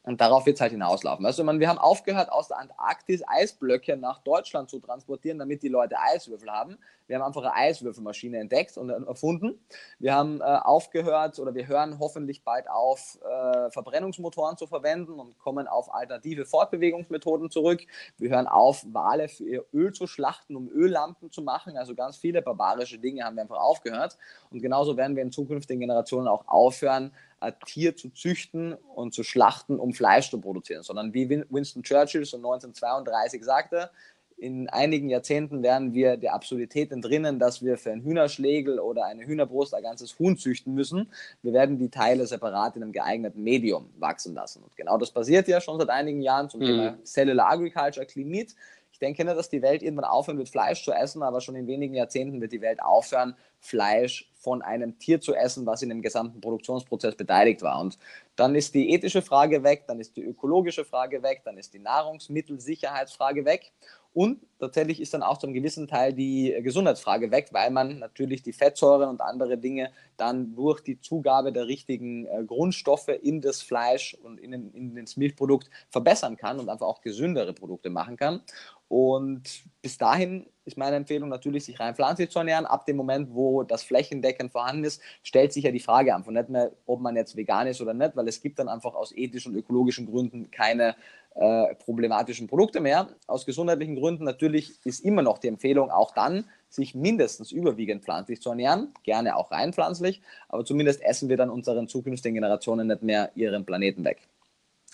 Und darauf wird es halt hinauslaufen. Also, man, wir haben aufgehört, aus der Antarktis Eisblöcke nach Deutschland zu transportieren, damit die Leute Eiswürfel haben. Wir haben einfach eine Eiswürfelmaschine entdeckt und erfunden. Wir haben äh, aufgehört oder wir hören hoffentlich bald auf, äh, Verbrennungsmotoren zu verwenden und kommen auf alternative Fortbewegungsmethoden zurück. Wir hören auf, Wale für ihr Öl zu schlachten, um Öllampen zu machen. Also ganz viele barbarische Dinge haben wir einfach aufgehört. Und genauso werden wir in zukünftigen Generationen auch aufhören, ein Tier zu züchten und zu schlachten, um Fleisch zu produzieren, sondern wie Winston Churchill so 1932 sagte, in einigen Jahrzehnten werden wir der Absurdität entrinnen, dass wir für einen Hühnerschlägel oder eine Hühnerbrust ein ganzes Huhn züchten müssen. Wir werden die Teile separat in einem geeigneten Medium wachsen lassen. Und genau das passiert ja schon seit einigen Jahren zum mhm. Thema Cellular Agriculture, Meat. Ich denke nicht, dass die Welt irgendwann aufhören wird, Fleisch zu essen, aber schon in wenigen Jahrzehnten wird die Welt aufhören, Fleisch von einem Tier zu essen, was in dem gesamten Produktionsprozess beteiligt war. Und dann ist die ethische Frage weg, dann ist die ökologische Frage weg, dann ist die Nahrungsmittelsicherheitsfrage weg. Und tatsächlich ist dann auch zu einem gewissen Teil die Gesundheitsfrage weg, weil man natürlich die Fettsäuren und andere Dinge dann durch die Zugabe der richtigen äh, Grundstoffe in das Fleisch und in, in das Milchprodukt verbessern kann und einfach auch gesündere Produkte machen kann. Und bis dahin ist meine Empfehlung natürlich, sich rein pflanzlich zu ernähren. Ab dem Moment, wo das flächendeckend vorhanden ist, stellt sich ja die Frage von nicht mehr, ob man jetzt vegan ist oder nicht, weil es gibt dann einfach aus ethischen und ökologischen Gründen keine äh, problematischen Produkte mehr. Aus gesundheitlichen Gründen natürlich ist immer noch die Empfehlung, auch dann sich mindestens überwiegend pflanzlich zu ernähren, gerne auch rein pflanzlich, aber zumindest essen wir dann unseren zukünftigen Generationen nicht mehr ihren Planeten weg.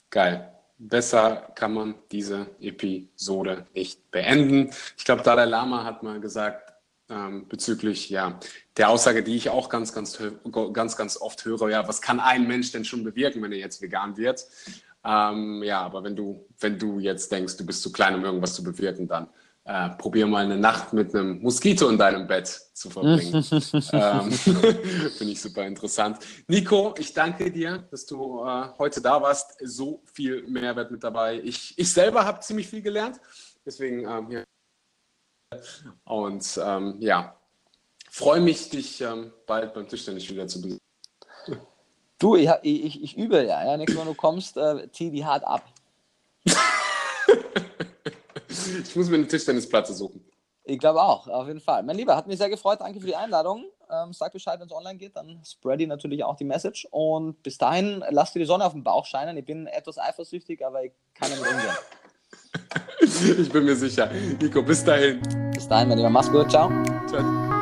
Geil. Besser kann man diese Episode nicht beenden. Ich glaube, Dalai Lama hat mal gesagt, ähm, bezüglich ja, der Aussage, die ich auch ganz, ganz, ganz, ganz oft höre, ja, was kann ein Mensch denn schon bewirken, wenn er jetzt vegan wird? Ähm, ja, aber wenn du, wenn du jetzt denkst, du bist zu klein, um irgendwas zu bewirken, dann äh, probier mal eine Nacht mit einem Moskito in deinem Bett zu verbringen. ähm, Finde ich super interessant. Nico, ich danke dir, dass du äh, heute da warst. So viel Mehrwert mit dabei. Ich, ich selber habe ziemlich viel gelernt. Deswegen, ähm, ja. Und ähm, ja, freue mich, dich ähm, bald beim Tischtennis wieder zu besuchen. Du, ich, ich, ich übe ja. ja. Nächstes Mal, du kommst, äh, zieh die hart ab. Ich muss mir eine Tischtennisplatte suchen. Ich glaube auch, auf jeden Fall. Mein Lieber, hat mich sehr gefreut. Danke für die Einladung. Ähm, sag Bescheid, wenn es online geht, dann spread ich natürlich auch die Message. Und bis dahin, lass dir die Sonne auf den Bauch scheinen. Ich bin etwas eifersüchtig, aber ich kann damit umgehen. Ich bin mir sicher. Nico, bis dahin. Bis dahin, mein Lieber. Mach's gut. Ciao. Ciao.